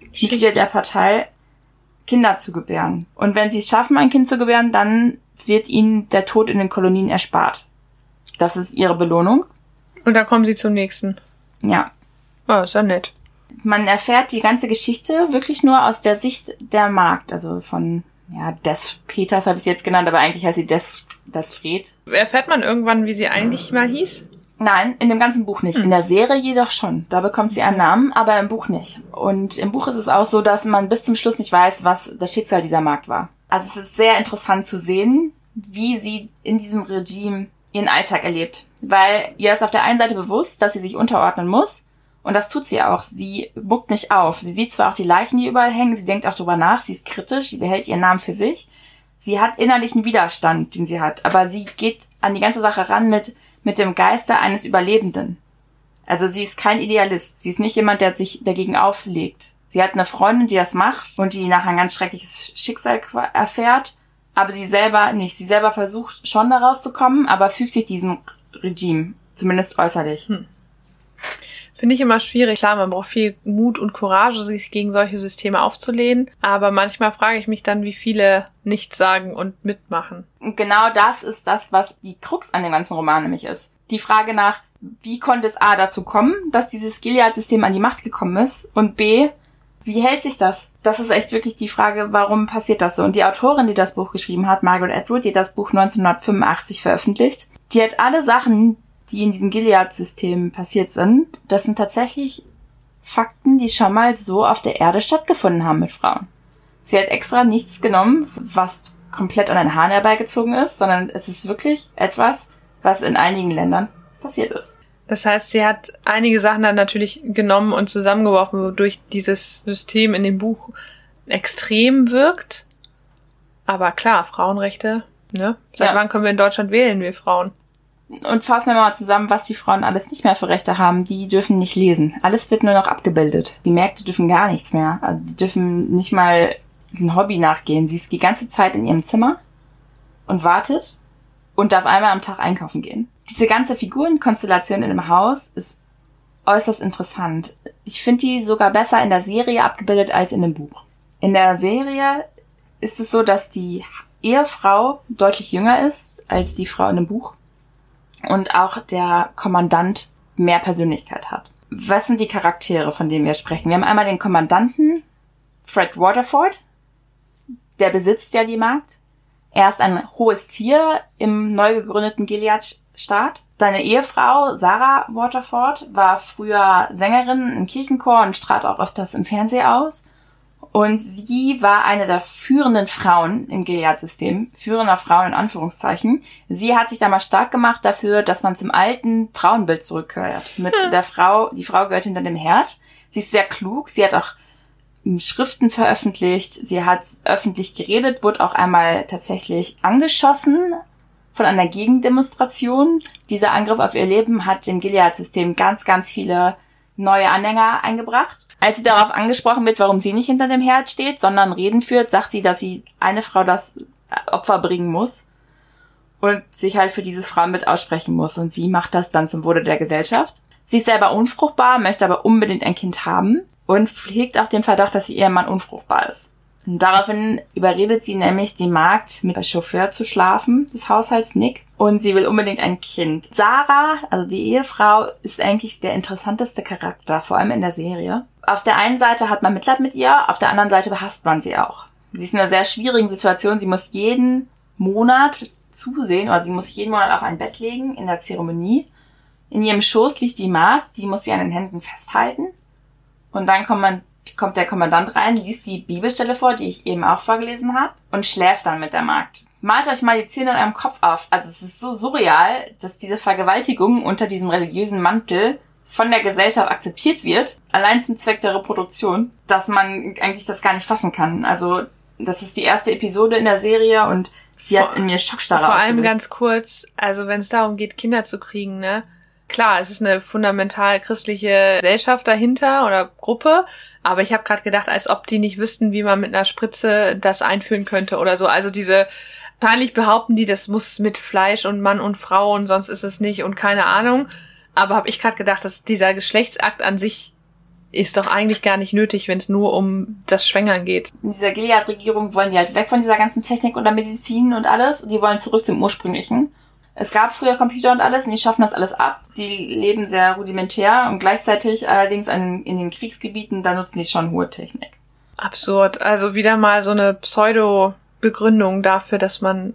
Mitglieder der Partei Kinder zu gebären. Und wenn sie es schaffen, ein Kind zu gebären, dann wird ihnen der Tod in den Kolonien erspart. Das ist ihre Belohnung. Und dann kommen sie zum nächsten. Ja. Oh, ist ja nett. man erfährt die ganze Geschichte wirklich nur aus der Sicht der Magd, also von ja, Des Peters habe ich sie jetzt genannt, aber eigentlich heißt sie Des, Desfred. Erfährt man irgendwann, wie sie eigentlich mal hieß? Nein, in dem ganzen Buch nicht. In der Serie jedoch schon. Da bekommt sie einen Namen, aber im Buch nicht. Und im Buch ist es auch so, dass man bis zum Schluss nicht weiß, was das Schicksal dieser Magd war. Also es ist sehr interessant zu sehen, wie sie in diesem Regime ihren Alltag erlebt. Weil ihr ist auf der einen Seite bewusst, dass sie sich unterordnen muss. Und das tut sie auch. Sie muckt nicht auf. Sie sieht zwar auch die Leichen, die überall hängen, sie denkt auch drüber nach, sie ist kritisch, sie behält ihren Namen für sich. Sie hat innerlichen Widerstand, den sie hat, aber sie geht an die ganze Sache ran mit, mit dem Geiste eines Überlebenden. Also sie ist kein Idealist. Sie ist nicht jemand, der sich dagegen auflegt. Sie hat eine Freundin, die das macht und die nachher ein ganz schreckliches Schicksal erfährt, aber sie selber nicht. Sie selber versucht schon da rauszukommen, aber fügt sich diesem Regime, zumindest äußerlich. Finde ich immer schwierig. Klar, man braucht viel Mut und Courage, sich gegen solche Systeme aufzulehnen. Aber manchmal frage ich mich dann, wie viele nichts sagen und mitmachen. Und genau das ist das, was die Krux an dem ganzen Roman nämlich ist. Die Frage nach, wie konnte es A dazu kommen, dass dieses Gilead-System an die Macht gekommen ist? Und B, wie hält sich das? Das ist echt wirklich die Frage, warum passiert das so? Und die Autorin, die das Buch geschrieben hat, Margaret Atwood, die das Buch 1985 veröffentlicht, die hat alle Sachen, die in diesem Gilead-System passiert sind, das sind tatsächlich Fakten, die schon mal so auf der Erde stattgefunden haben mit Frauen. Sie hat extra nichts genommen, was komplett an den Haaren herbeigezogen ist, sondern es ist wirklich etwas, was in einigen Ländern passiert ist. Das heißt, sie hat einige Sachen dann natürlich genommen und zusammengeworfen, wodurch dieses System in dem Buch extrem wirkt. Aber klar, Frauenrechte, ne? Seit Ja. wann können wir in Deutschland wählen, wir Frauen? Und fassen wir mal zusammen, was die Frauen alles nicht mehr für Rechte haben. Die dürfen nicht lesen. Alles wird nur noch abgebildet. Die Märkte dürfen gar nichts mehr. Also sie dürfen nicht mal ein Hobby nachgehen. Sie ist die ganze Zeit in ihrem Zimmer und wartet und darf einmal am Tag einkaufen gehen. Diese ganze Figurenkonstellation in dem Haus ist äußerst interessant. Ich finde die sogar besser in der Serie abgebildet als in dem Buch. In der Serie ist es so, dass die Ehefrau deutlich jünger ist als die Frau in dem Buch und auch der Kommandant mehr Persönlichkeit hat. Was sind die Charaktere, von denen wir sprechen? Wir haben einmal den Kommandanten Fred Waterford, der besitzt ja die Magd. Er ist ein hohes Tier im neu gegründeten Gilead-Staat. Seine Ehefrau Sarah Waterford war früher Sängerin im Kirchenchor und trat auch öfters im Fernsehen aus. Und sie war eine der führenden Frauen im Gilead-System, führender Frauen in Anführungszeichen. Sie hat sich damals stark gemacht dafür, dass man zum alten Frauenbild zurückkehrt. Mit der Frau, die Frau gehört hinter dem Herd. Sie ist sehr klug. Sie hat auch ähm, Schriften veröffentlicht. Sie hat öffentlich geredet, wurde auch einmal tatsächlich angeschossen von einer Gegendemonstration. Dieser Angriff auf ihr Leben hat dem Gilead-System ganz, ganz viele neue Anhänger eingebracht. Als sie darauf angesprochen wird, warum sie nicht hinter dem Herd steht, sondern Reden führt, sagt sie, dass sie eine Frau das Opfer bringen muss und sich halt für dieses Frauenbild aussprechen muss. Und sie macht das dann zum Wohle der Gesellschaft. Sie ist selber unfruchtbar, möchte aber unbedingt ein Kind haben und pflegt auch den Verdacht, dass ihr Ehemann unfruchtbar ist. Und daraufhin überredet sie nämlich die Magd, mit dem Chauffeur zu schlafen, des Haushalts Nick. Und sie will unbedingt ein Kind. Sarah, also die Ehefrau, ist eigentlich der interessanteste Charakter, vor allem in der Serie. Auf der einen Seite hat man Mitleid mit ihr, auf der anderen Seite behasst man sie auch. Sie ist in einer sehr schwierigen Situation. Sie muss jeden Monat zusehen, oder sie muss jeden Monat auf ein Bett legen in der Zeremonie. In ihrem Schoß liegt die Magd, die muss sie an den Händen festhalten. Und dann kommen kommt der Kommandant rein, liest die Bibelstelle vor, die ich eben auch vorgelesen habe, und schläft dann mit der Magd. Malt euch mal die Zähne in eurem Kopf auf. Also es ist so surreal, dass diese Vergewaltigung unter diesem religiösen Mantel von der Gesellschaft akzeptiert wird, allein zum Zweck der Reproduktion, dass man eigentlich das gar nicht fassen kann. Also das ist die erste Episode in der Serie und die vor, hat in mir Schockstarre Vor allem ganz kurz, also wenn es darum geht, Kinder zu kriegen, ne? Klar, es ist eine fundamental christliche Gesellschaft dahinter oder Gruppe, aber ich habe gerade gedacht, als ob die nicht wüssten, wie man mit einer Spritze das einführen könnte oder so. Also diese wahrscheinlich behaupten die, das muss mit Fleisch und Mann und Frau und sonst ist es nicht und keine Ahnung. Aber habe ich gerade gedacht, dass dieser Geschlechtsakt an sich ist doch eigentlich gar nicht nötig, wenn es nur um das Schwängern geht. In dieser Gilead-Regierung wollen die halt weg von dieser ganzen Technik und der Medizin und alles. Und die wollen zurück zum Ursprünglichen. Es gab früher Computer und alles und die schaffen das alles ab. Die leben sehr rudimentär und gleichzeitig allerdings in, in den Kriegsgebieten, da nutzen die schon hohe Technik. Absurd. Also wieder mal so eine Pseudo-Begründung dafür, dass man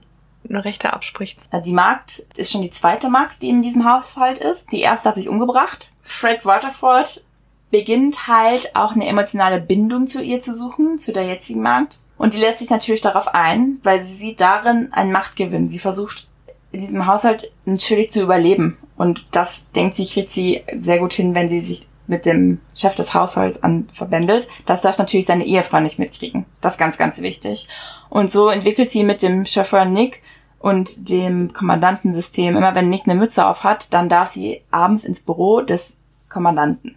Rechte abspricht. Die Magd ist schon die zweite Magd, die in diesem Haushalt ist. Die erste hat sich umgebracht. Fred Waterford beginnt halt auch eine emotionale Bindung zu ihr zu suchen, zu der jetzigen Magd. Und die lässt sich natürlich darauf ein, weil sie sieht darin einen Machtgewinn. Sie versucht in diesem Haushalt natürlich zu überleben. Und das denkt sie, kriegt sie sehr gut hin, wenn sie sich mit dem Chef des Haushalts an verbändelt. Das darf natürlich seine Ehefrau nicht mitkriegen. Das ist ganz, ganz wichtig. Und so entwickelt sie mit dem Chauffeur Nick und dem Kommandantensystem, immer wenn Nick eine Mütze auf hat, dann darf sie abends ins Büro des Kommandanten.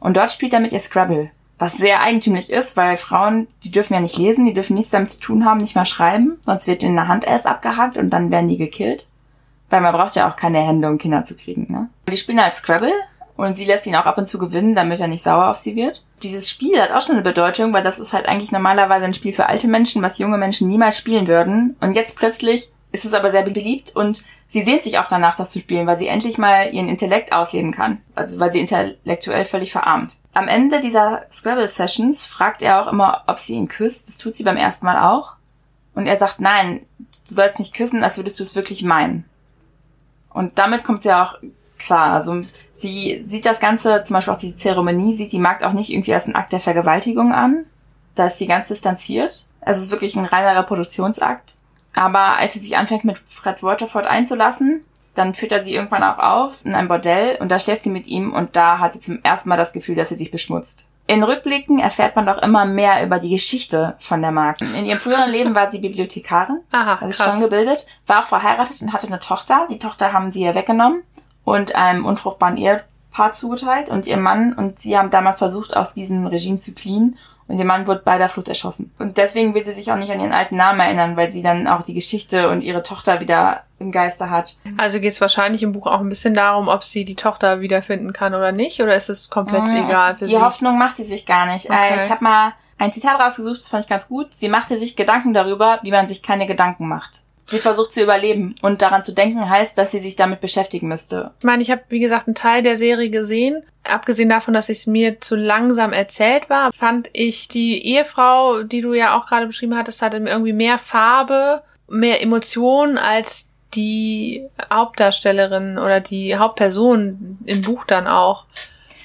Und dort spielt er mit ihr Scrabble. Was sehr eigentümlich ist, weil Frauen, die dürfen ja nicht lesen, die dürfen nichts damit zu tun haben, nicht mal schreiben, sonst wird in der Hand erst abgehackt und dann werden die gekillt. Weil man braucht ja auch keine Hände, um Kinder zu kriegen, ne? Die spielen halt Scrabble und sie lässt ihn auch ab und zu gewinnen, damit er nicht sauer auf sie wird. Dieses Spiel hat auch schon eine Bedeutung, weil das ist halt eigentlich normalerweise ein Spiel für alte Menschen, was junge Menschen niemals spielen würden. Und jetzt plötzlich ist es aber sehr beliebt und sie sehnt sich auch danach, das zu spielen, weil sie endlich mal ihren Intellekt ausleben kann. Also weil sie intellektuell völlig verarmt. Am Ende dieser Scrabble-Sessions fragt er auch immer, ob sie ihn küsst. Das tut sie beim ersten Mal auch. Und er sagt, nein, du sollst mich küssen, als würdest du es wirklich meinen. Und damit kommt sie auch klar. Also sie sieht das Ganze, zum Beispiel auch die Zeremonie, sieht die Magd auch nicht irgendwie als einen Akt der Vergewaltigung an. Da ist sie ganz distanziert. Es ist wirklich ein reiner Reproduktionsakt. Aber als sie sich anfängt, mit Fred Waterford einzulassen, dann führt er sie irgendwann auch auf in einem Bordell und da schläft sie mit ihm und da hat sie zum ersten Mal das Gefühl, dass sie sich beschmutzt. In Rückblicken erfährt man doch immer mehr über die Geschichte von der Magd. In ihrem früheren Leben war sie Bibliothekarin, Aha, also schon gebildet, war auch verheiratet und hatte eine Tochter. Die Tochter haben sie ihr weggenommen und einem unfruchtbaren Ehepaar zugeteilt und ihr Mann und sie haben damals versucht, aus diesem Regime zu fliehen und ihr Mann wurde bei der Flucht erschossen. Und deswegen will sie sich auch nicht an ihren alten Namen erinnern, weil sie dann auch die Geschichte und ihre Tochter wieder im Geiste hat. Also geht es wahrscheinlich im Buch auch ein bisschen darum, ob sie die Tochter wiederfinden kann oder nicht, oder ist es komplett mmh, egal für die sie? Die Hoffnung macht sie sich gar nicht. Äh, okay. ich habe mal ein Zitat rausgesucht, das fand ich ganz gut. Sie machte sich Gedanken darüber, wie man sich keine Gedanken macht. Sie versucht zu überleben und daran zu denken heißt, dass sie sich damit beschäftigen müsste. Ich meine, ich habe wie gesagt einen Teil der Serie gesehen. Abgesehen davon, dass es mir zu langsam erzählt war, fand ich die Ehefrau, die du ja auch gerade beschrieben hattest, hatte irgendwie mehr Farbe, mehr Emotionen als die Hauptdarstellerin oder die Hauptperson im Buch dann auch.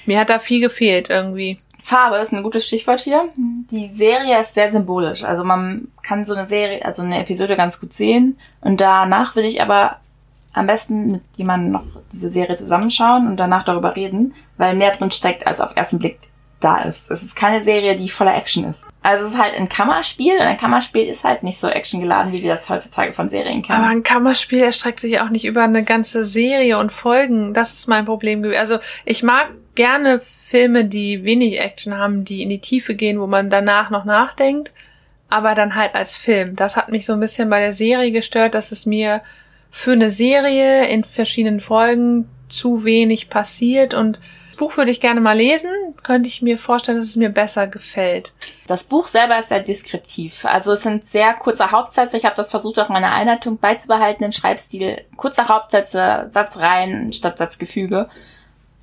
Mir hat da viel gefehlt irgendwie. Farbe ist ein gutes Stichwort hier. Die Serie ist sehr symbolisch. Also man kann so eine Serie, also eine Episode ganz gut sehen. Und danach würde ich aber am besten mit jemandem noch diese Serie zusammenschauen und danach darüber reden, weil mehr drin steckt, als auf ersten Blick da ist. Es ist keine Serie, die voller Action ist. Also es ist halt ein Kammerspiel und ein Kammerspiel ist halt nicht so actiongeladen, wie wir das heutzutage von Serien kennen. Aber ein Kammerspiel erstreckt sich auch nicht über eine ganze Serie und Folgen. Das ist mein Problem. Also ich mag gerne Filme, die wenig Action haben, die in die Tiefe gehen, wo man danach noch nachdenkt, aber dann halt als Film. Das hat mich so ein bisschen bei der Serie gestört, dass es mir für eine Serie in verschiedenen Folgen zu wenig passiert und das Buch würde ich gerne mal lesen, könnte ich mir vorstellen, dass es mir besser gefällt. Das Buch selber ist sehr deskriptiv. Also es sind sehr kurze Hauptsätze. Ich habe das versucht, auch meiner Einleitung beizubehalten, den Schreibstil. Kurze Hauptsätze, Satzreihen statt Satzgefüge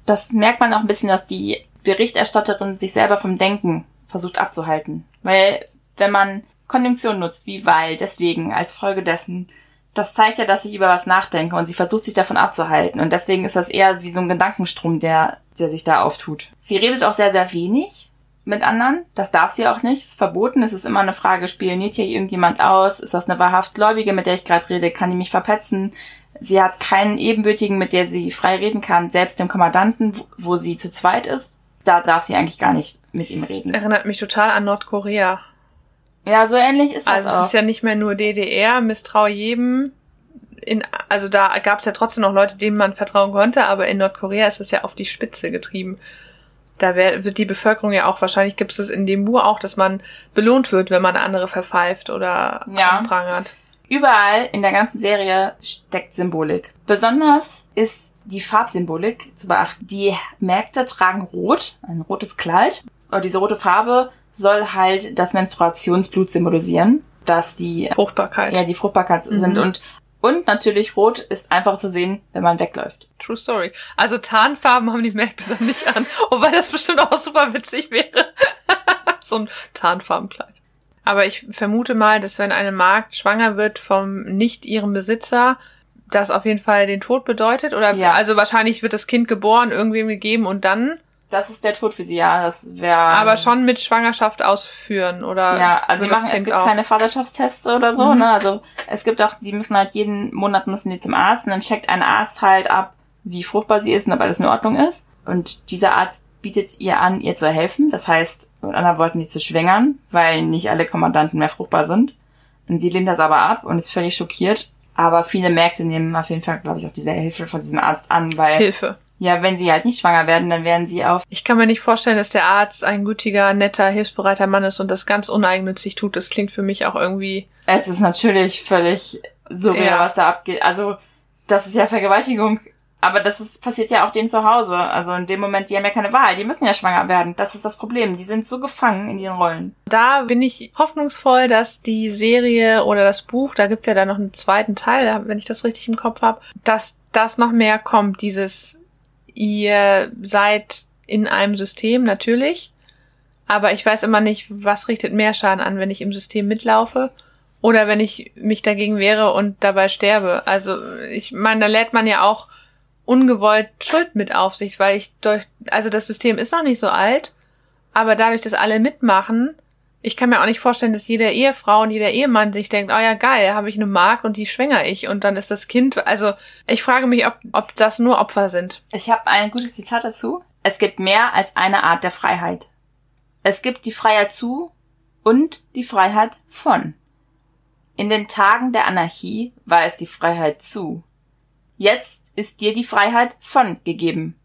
das merkt man auch ein bisschen, dass die Berichterstatterin sich selber vom Denken versucht abzuhalten. Weil wenn man Konjunktion nutzt, wie weil, deswegen, als Folge dessen, das zeigt ja, dass ich über was nachdenke und sie versucht sich davon abzuhalten. Und deswegen ist das eher wie so ein Gedankenstrom, der, der sich da auftut. Sie redet auch sehr, sehr wenig. mit anderen. Das darf sie auch nicht. Ist verboten. Es ist immer eine Frage, spioniert hier irgendjemand aus? Ist das eine wahrhaft Gläubige, mit der ich gerade rede? Kann die mich verpetzen? Sie hat keinen Ebenbürtigen, mit der sie frei reden kann. Selbst dem Kommandanten, wo sie zu zweit ist, da darf sie eigentlich gar nicht mit ihm reden. Erinnert mich total an Nordkorea. Ja, so ähnlich ist das Also es ist ja nicht mehr nur DDR, misstrau jedem. In, also da gab es ja trotzdem noch Leute, denen man vertrauen konnte, aber in Nordkorea ist es ja auf die Spitze getrieben. Da wär, wird die Bevölkerung ja auch, wahrscheinlich gibt es in dem Buch auch, dass man belohnt wird, wenn man andere verpfeift oder Ja. anprangert. Überall in der ganzen Serie steckt Symbolik. Besonders ist die Farbsymbolik zu beachten. Die Mägde tragen rot, ein rotes Kleid. Und diese rote Farbe soll halt das Menstruationsblut symbolisieren, dass die, Fruchtbarkeit. ja, die Fruchtbarkeit sind. Und, und natürlich rot ist einfach zu sehen, wenn man wegläuft. True Story. Also Tarnfarben haben die Märkte dann nicht an. Wobei das bestimmt auch super witzig wäre. so ein Tarnfarbenkleid. Aber ich vermute mal, dass wenn eine Magd schwanger wird vom nicht ihrem Besitzer, das auf jeden Fall den Tod bedeutet. Oder Ja. also wahrscheinlich wird das Kind geboren, irgendwem gegeben und dann, Das ist der Tod für sie, ja. Das wäre. aber schon mit Schwangerschaft ausführen oder Ja, also machen, es gibt keine Vaterschaftstests oder so, Mhm. ne? Also es gibt auch, die müssen halt jeden Monat müssen die zum Arzt und dann checkt ein Arzt halt ab, wie fruchtbar sie ist und ob alles in Ordnung ist. Und dieser Arzt bietet ihr an, ihr zu helfen. Das heißt, mit anderen Worten, sie zu schwängern, weil nicht alle Kommandanten mehr fruchtbar sind. Und sie lehnt das aber ab und ist völlig schockiert. Aber viele Märkte nehmen auf jeden Fall, glaube ich, auch diese Hilfe von diesem Arzt an, weil, Hilfe. ja, wenn sie halt nicht schwanger werden, dann werden sie auf Ich kann mir nicht vorstellen, dass der Arzt ein gütiger, netter, hilfsbereiter Mann ist und das ganz uneigennützig tut. Das klingt für mich auch irgendwie Es ist natürlich völlig surreal, Ja. was da abgeht. Also, das ist ja Vergewaltigung. Aber das ist, passiert ja auch denen zu Hause. Also in dem Moment, die haben ja keine Wahl. Die müssen ja schwanger werden. Das ist das Problem. Die sind so gefangen in ihren Rollen. Da bin ich hoffnungsvoll, dass die Serie oder das Buch, da gibt's ja dann noch einen zweiten Teil, wenn ich das richtig im Kopf habe, dass das noch mehr kommt, dieses ihr seid in einem System natürlich, aber ich weiß immer nicht, was richtet mehr Schaden an, wenn ich im System mitlaufe oder wenn ich mich dagegen wehre und dabei sterbe. Also ich meine, da lädt man ja auch ungewollt Schuld mit auf sich, weil ich durch, also das System ist noch nicht so alt, aber dadurch, dass alle mitmachen, ich kann mir auch nicht vorstellen, dass jede Ehefrau und jeder Ehemann sich denkt, oh ja, geil, habe ich eine Magd und die schwänger ich und dann ist das Kind, also ich frage mich, ob, ob das nur Opfer sind. Ich habe ein gutes Zitat dazu. Es gibt mehr als eine Art der Freiheit. Es gibt die Freiheit zu und die Freiheit von. In den Tagen der Anarchie war es die Freiheit zu. Jetzt ist dir die Freiheit von gegeben.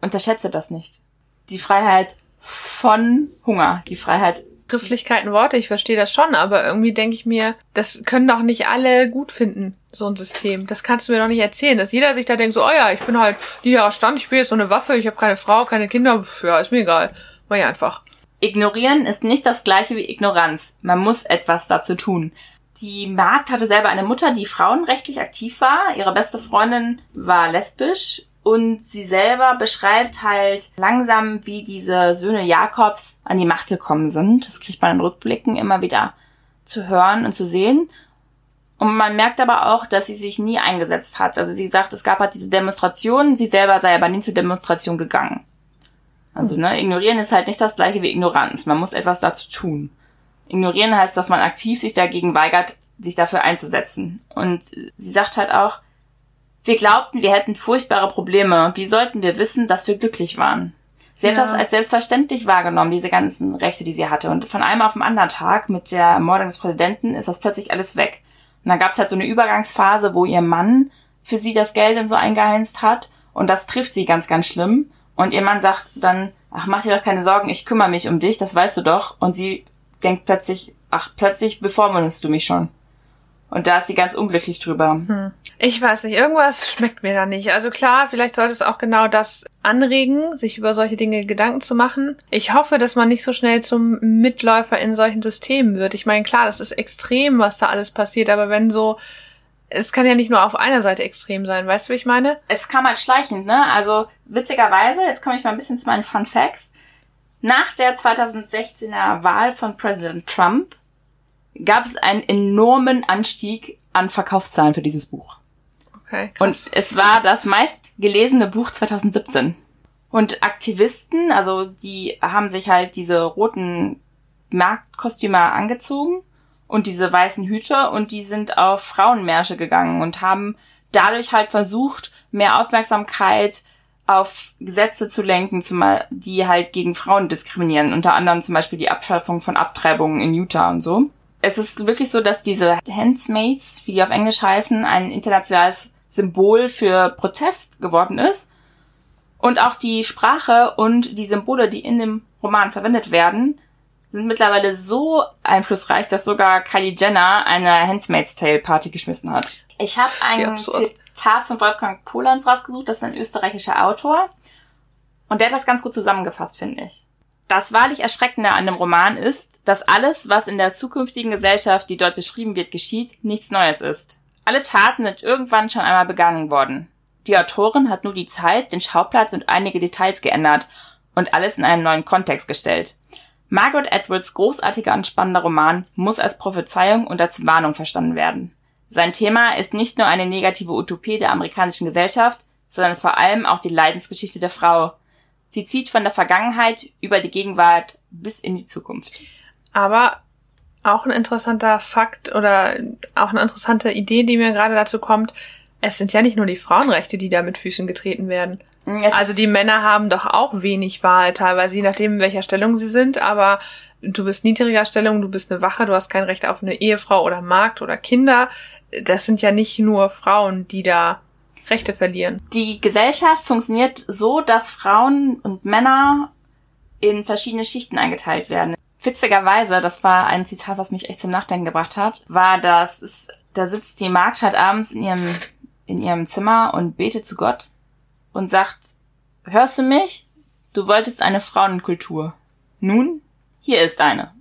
Unterschätze das nicht. Die Freiheit von Hunger, die Freiheit Grifflichkeiten, Worte, ich verstehe das schon, aber irgendwie denke ich mir, das können doch nicht alle gut finden, so ein System. Das kannst du mir doch nicht erzählen, dass jeder sich da denkt, so, oh ja, ich bin halt niederer Stand, ich spiele jetzt so eine Waffe, ich habe keine Frau, keine Kinder, pf, ja, ist mir egal. Mach ich einfach. Ignorieren ist nicht das gleiche wie Ignoranz. Man muss etwas dazu tun. Die Magd hatte selber eine Mutter, die frauenrechtlich aktiv war. Ihre beste Freundin war lesbisch. Und sie selber beschreibt halt langsam, wie diese Söhne Jakobs an die Macht gekommen sind. Das kriegt man in Rückblicken immer wieder zu hören und zu sehen. Und man merkt aber auch, dass sie sich nie eingesetzt hat. Also sie sagt, es gab halt diese Demonstrationen, sie selber sei aber nie zur Demonstration gegangen. Also, ne, ignorieren ist halt nicht das gleiche wie Ignoranz. Man muss etwas dazu tun. Ignorieren heißt, dass man aktiv sich dagegen weigert, sich dafür einzusetzen. Und sie sagt halt auch, wir glaubten, wir hätten furchtbare Probleme. Wie sollten wir wissen, dass wir glücklich waren? Sie hat Ja. das als selbstverständlich wahrgenommen, diese ganzen Rechte, die sie hatte. Und von einem auf den anderen Tag mit der Ermordung des Präsidenten ist das plötzlich alles weg. Und dann gab es halt so eine Übergangsphase, wo ihr Mann für sie das Geld und so eingeheimst hat. Und das trifft sie ganz, ganz schlimm. Und ihr Mann sagt dann, ach, mach dir doch keine Sorgen, ich kümmere mich um dich, das weißt du doch. Und sie denkt plötzlich, ach, plötzlich bevormundest du mich schon. Und da ist sie ganz unglücklich drüber. Ich weiß nicht, irgendwas schmeckt mir da nicht. Also klar, vielleicht sollte es auch genau das anregen, sich über solche Dinge Gedanken zu machen. Ich hoffe, dass man nicht so schnell zum Mitläufer in solchen Systemen wird. Ich meine, klar, das ist extrem, was da alles passiert, aber wenn so, es kann ja nicht nur auf einer Seite extrem sein, weißt du, wie ich meine? Es kam halt schleichend, ne? Also witzigerweise, jetzt komme ich mal ein bisschen zu meinen Fun Facts. Nach der 2016er Wahl von Präsident Trump gab es einen enormen Anstieg an Verkaufszahlen für dieses Buch. Okay, krass. Und es war das meistgelesene Buch 2017. Und Aktivisten, also die haben sich halt diese roten Marktkostüme angezogen und diese weißen Hüte und die sind auf Frauenmärsche gegangen und haben dadurch halt versucht, mehr Aufmerksamkeit auf Gesetze zu lenken, die halt gegen Frauen diskriminieren. Unter anderem zum Beispiel die Abschaffung von Abtreibungen in Utah und so. Es ist wirklich so, dass diese Handmaids, wie die auf Englisch heißen, ein internationales Symbol für Protest geworden ist. Und auch die Sprache und die Symbole, die in dem Roman verwendet werden, sind mittlerweile so einflussreich, dass sogar Kylie Jenner eine Handmaid's Tale Party geschmissen hat. Ich habe ein Zitat von Wolfgang Polans rausgesucht, das ist ein österreichischer Autor. Und der hat das ganz gut zusammengefasst, finde ich. Das wahrlich Erschreckende an dem Roman ist, dass alles, was in der zukünftigen Gesellschaft, die dort beschrieben wird, geschieht, nichts Neues ist. Alle Taten sind irgendwann schon einmal begangen worden. Die Autorin hat nur die Zeit, den Schauplatz und einige Details geändert und alles in einen neuen Kontext gestellt. Margaret Edwards großartiger und spannender Roman muss als Prophezeiung und als Warnung verstanden werden. Sein Thema ist nicht nur eine negative Utopie der amerikanischen Gesellschaft, sondern vor allem auch die Leidensgeschichte der Frau. Sie zieht von der Vergangenheit über die Gegenwart bis in die Zukunft. Aber auch ein interessanter Fakt oder auch eine interessante Idee, die mir gerade dazu kommt, es sind ja nicht nur die Frauenrechte, die da mit Füßen getreten werden. Es also die Männer haben doch auch wenig Wahl, teilweise je nachdem, in welcher Stellung sie sind, aber du bist niedriger Stellung, du bist eine Wache, du hast kein Recht auf eine Ehefrau oder Magd oder Kinder. Das sind ja nicht nur Frauen, die da Rechte verlieren. Die Gesellschaft funktioniert so, dass Frauen und Männer in verschiedene Schichten eingeteilt werden. Witzigerweise, das war ein Zitat, was mich echt zum Nachdenken gebracht hat, war, dass es, da sitzt die Magd halt abends in ihrem, in ihrem Zimmer und betet zu Gott und sagt, hörst du mich? Du wolltest eine Frauenkultur. Nun hier ist eine.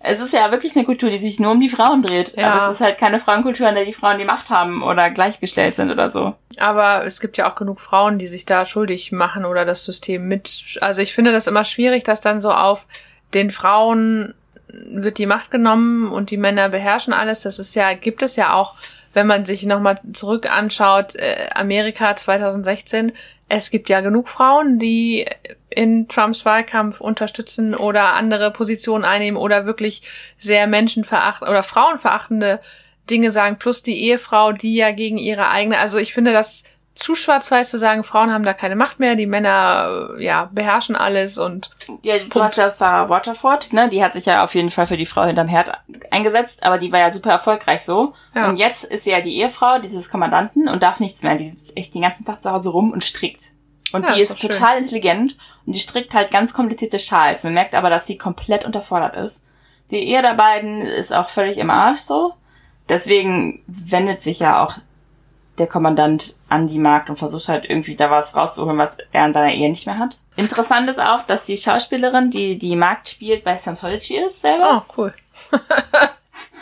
Es ist ja wirklich eine Kultur, die sich nur um die Frauen dreht. Ja. Aber es ist halt keine Frauenkultur, in der die Frauen die Macht haben oder gleichgestellt sind oder so. Aber es gibt ja auch genug Frauen, die sich da schuldig machen oder das System mit. Also ich finde das immer schwierig, dass dann so auf den Frauen wird die Macht genommen und die Männer beherrschen alles. Das ist ja, gibt es ja auch, wenn man sich nochmal zurück anschaut, äh, Amerika 2016, es gibt ja genug Frauen, die in Trumps Wahlkampf unterstützen oder andere Positionen einnehmen oder wirklich sehr menschenverachtende oder frauenverachtende Dinge sagen, plus die Ehefrau, die ja gegen ihre eigene, also ich finde das zu schwarz-weiß zu sagen, Frauen haben da keine Macht mehr, die Männer äh, ja beherrschen alles und ja, du Punkt. hast ja Sarah Waterford, ne, die hat sich ja auf jeden Fall für die Frau hinterm Herd eingesetzt, aber die war ja super erfolgreich so. Ja. Und jetzt ist sie ja die Ehefrau dieses Kommandanten und darf nichts mehr. Die sitzt echt den ganzen Tag zu Hause rum und strickt. Und ja, die ist, ist total schön. intelligent und die strickt halt ganz komplizierte Schals. Man merkt aber, dass sie komplett unterfordert ist. Die Ehe der beiden ist auch völlig im Arsch so. Deswegen wendet sich ja auch der Kommandant an die Magd und versucht halt irgendwie da was rauszuholen, was er in seiner Ehe nicht mehr hat. Interessant ist auch, dass die Schauspielerin, die die Magd spielt, bei Scientology ist selber. Oh, cool.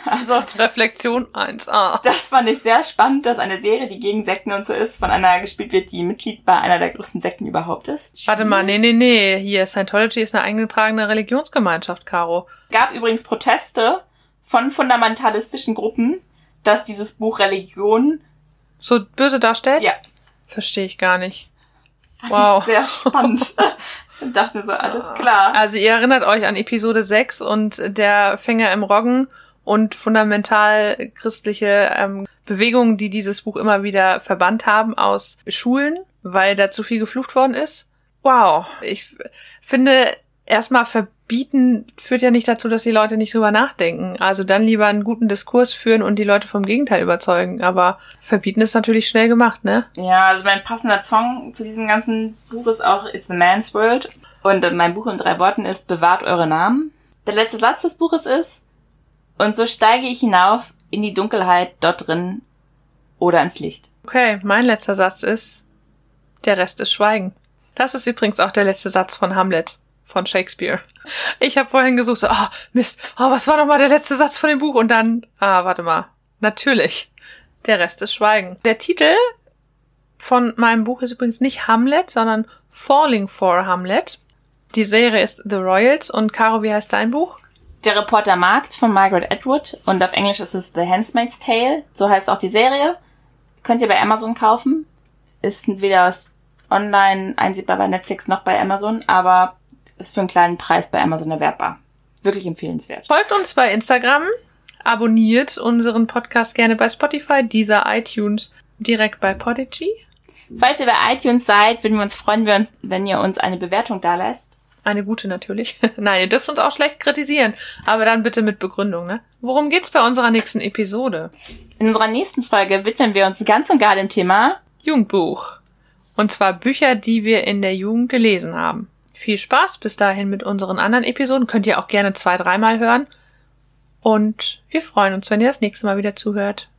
also Reflexion 1a. Das fand ich sehr spannend, dass eine Serie, die gegen Sekten und so ist, von einer gespielt wird, die Mitglied bei einer der größten Sekten überhaupt ist. Warte mal, nee, nee, nee. Hier, Scientology ist eine eingetragene Religionsgemeinschaft, Caro. Gab übrigens Proteste von fundamentalistischen Gruppen, dass dieses Buch Religion so böse darstellt? Ja. Verstehe ich gar nicht. Fand wow. Ich sehr spannend. und dachte so, alles klar. Also ihr erinnert euch an Episode 6 und der Fänger im Roggen und fundamental christliche ähm, Bewegungen, die dieses Buch immer wieder verbannt haben aus Schulen, weil da zu viel geflucht worden ist. Wow. Ich finde, erstmal verbieten führt ja nicht dazu, dass die Leute nicht drüber nachdenken. Also dann lieber einen guten Diskurs führen und die Leute vom Gegenteil überzeugen. Aber verbieten ist natürlich schnell gemacht, ne? Ja, also mein passender Song zu diesem ganzen Buch ist auch It's the Man's World. Und mein Buch in drei Worten ist Bewahrt eure Namen. Der letzte Satz des Buches ist, und so steige ich hinauf in die Dunkelheit dort drin oder ins Licht. Okay, mein letzter Satz ist, der Rest ist Schweigen. Das ist übrigens auch der letzte Satz von Hamlet von Shakespeare. Ich habe vorhin gesucht, so, oh, Mist, oh, was war nochmal der letzte Satz von dem Buch? Und dann, ah, warte mal, natürlich, der Rest ist Schweigen. Der Titel von meinem Buch ist übrigens nicht Hamlet, sondern Falling for Hamlet. Die Serie ist The Royals und Caro, wie heißt dein Buch? Der Reporter Markt von Margaret Atwood und auf Englisch ist es The Handmaid's Tale. So heißt auch die Serie. Könnt ihr bei Amazon kaufen. Ist wieder online einsehbar bei Netflix noch bei Amazon, aber ist für einen kleinen Preis bei Amazon erwerbbar. Wirklich empfehlenswert. Folgt uns bei Instagram, abonniert unseren Podcast gerne bei Spotify, dieser iTunes, direkt bei Podigy. Falls ihr bei iTunes seid, würden wir uns freuen, wenn, ihr uns eine Bewertung da lässt. Eine gute natürlich. Nein, ihr dürft uns auch schlecht kritisieren, aber dann bitte mit Begründung, ne? Worum geht's bei unserer nächsten Episode? In unserer nächsten Folge widmen wir uns ganz und gar dem Thema Jugendbuch. Und zwar Bücher, die wir in der Jugend gelesen haben viel Spaß bis dahin mit unseren anderen Episoden. Könnt ihr auch gerne zwei, dreimal hören. Und wir freuen uns, wenn ihr das nächste Mal wieder zuhört.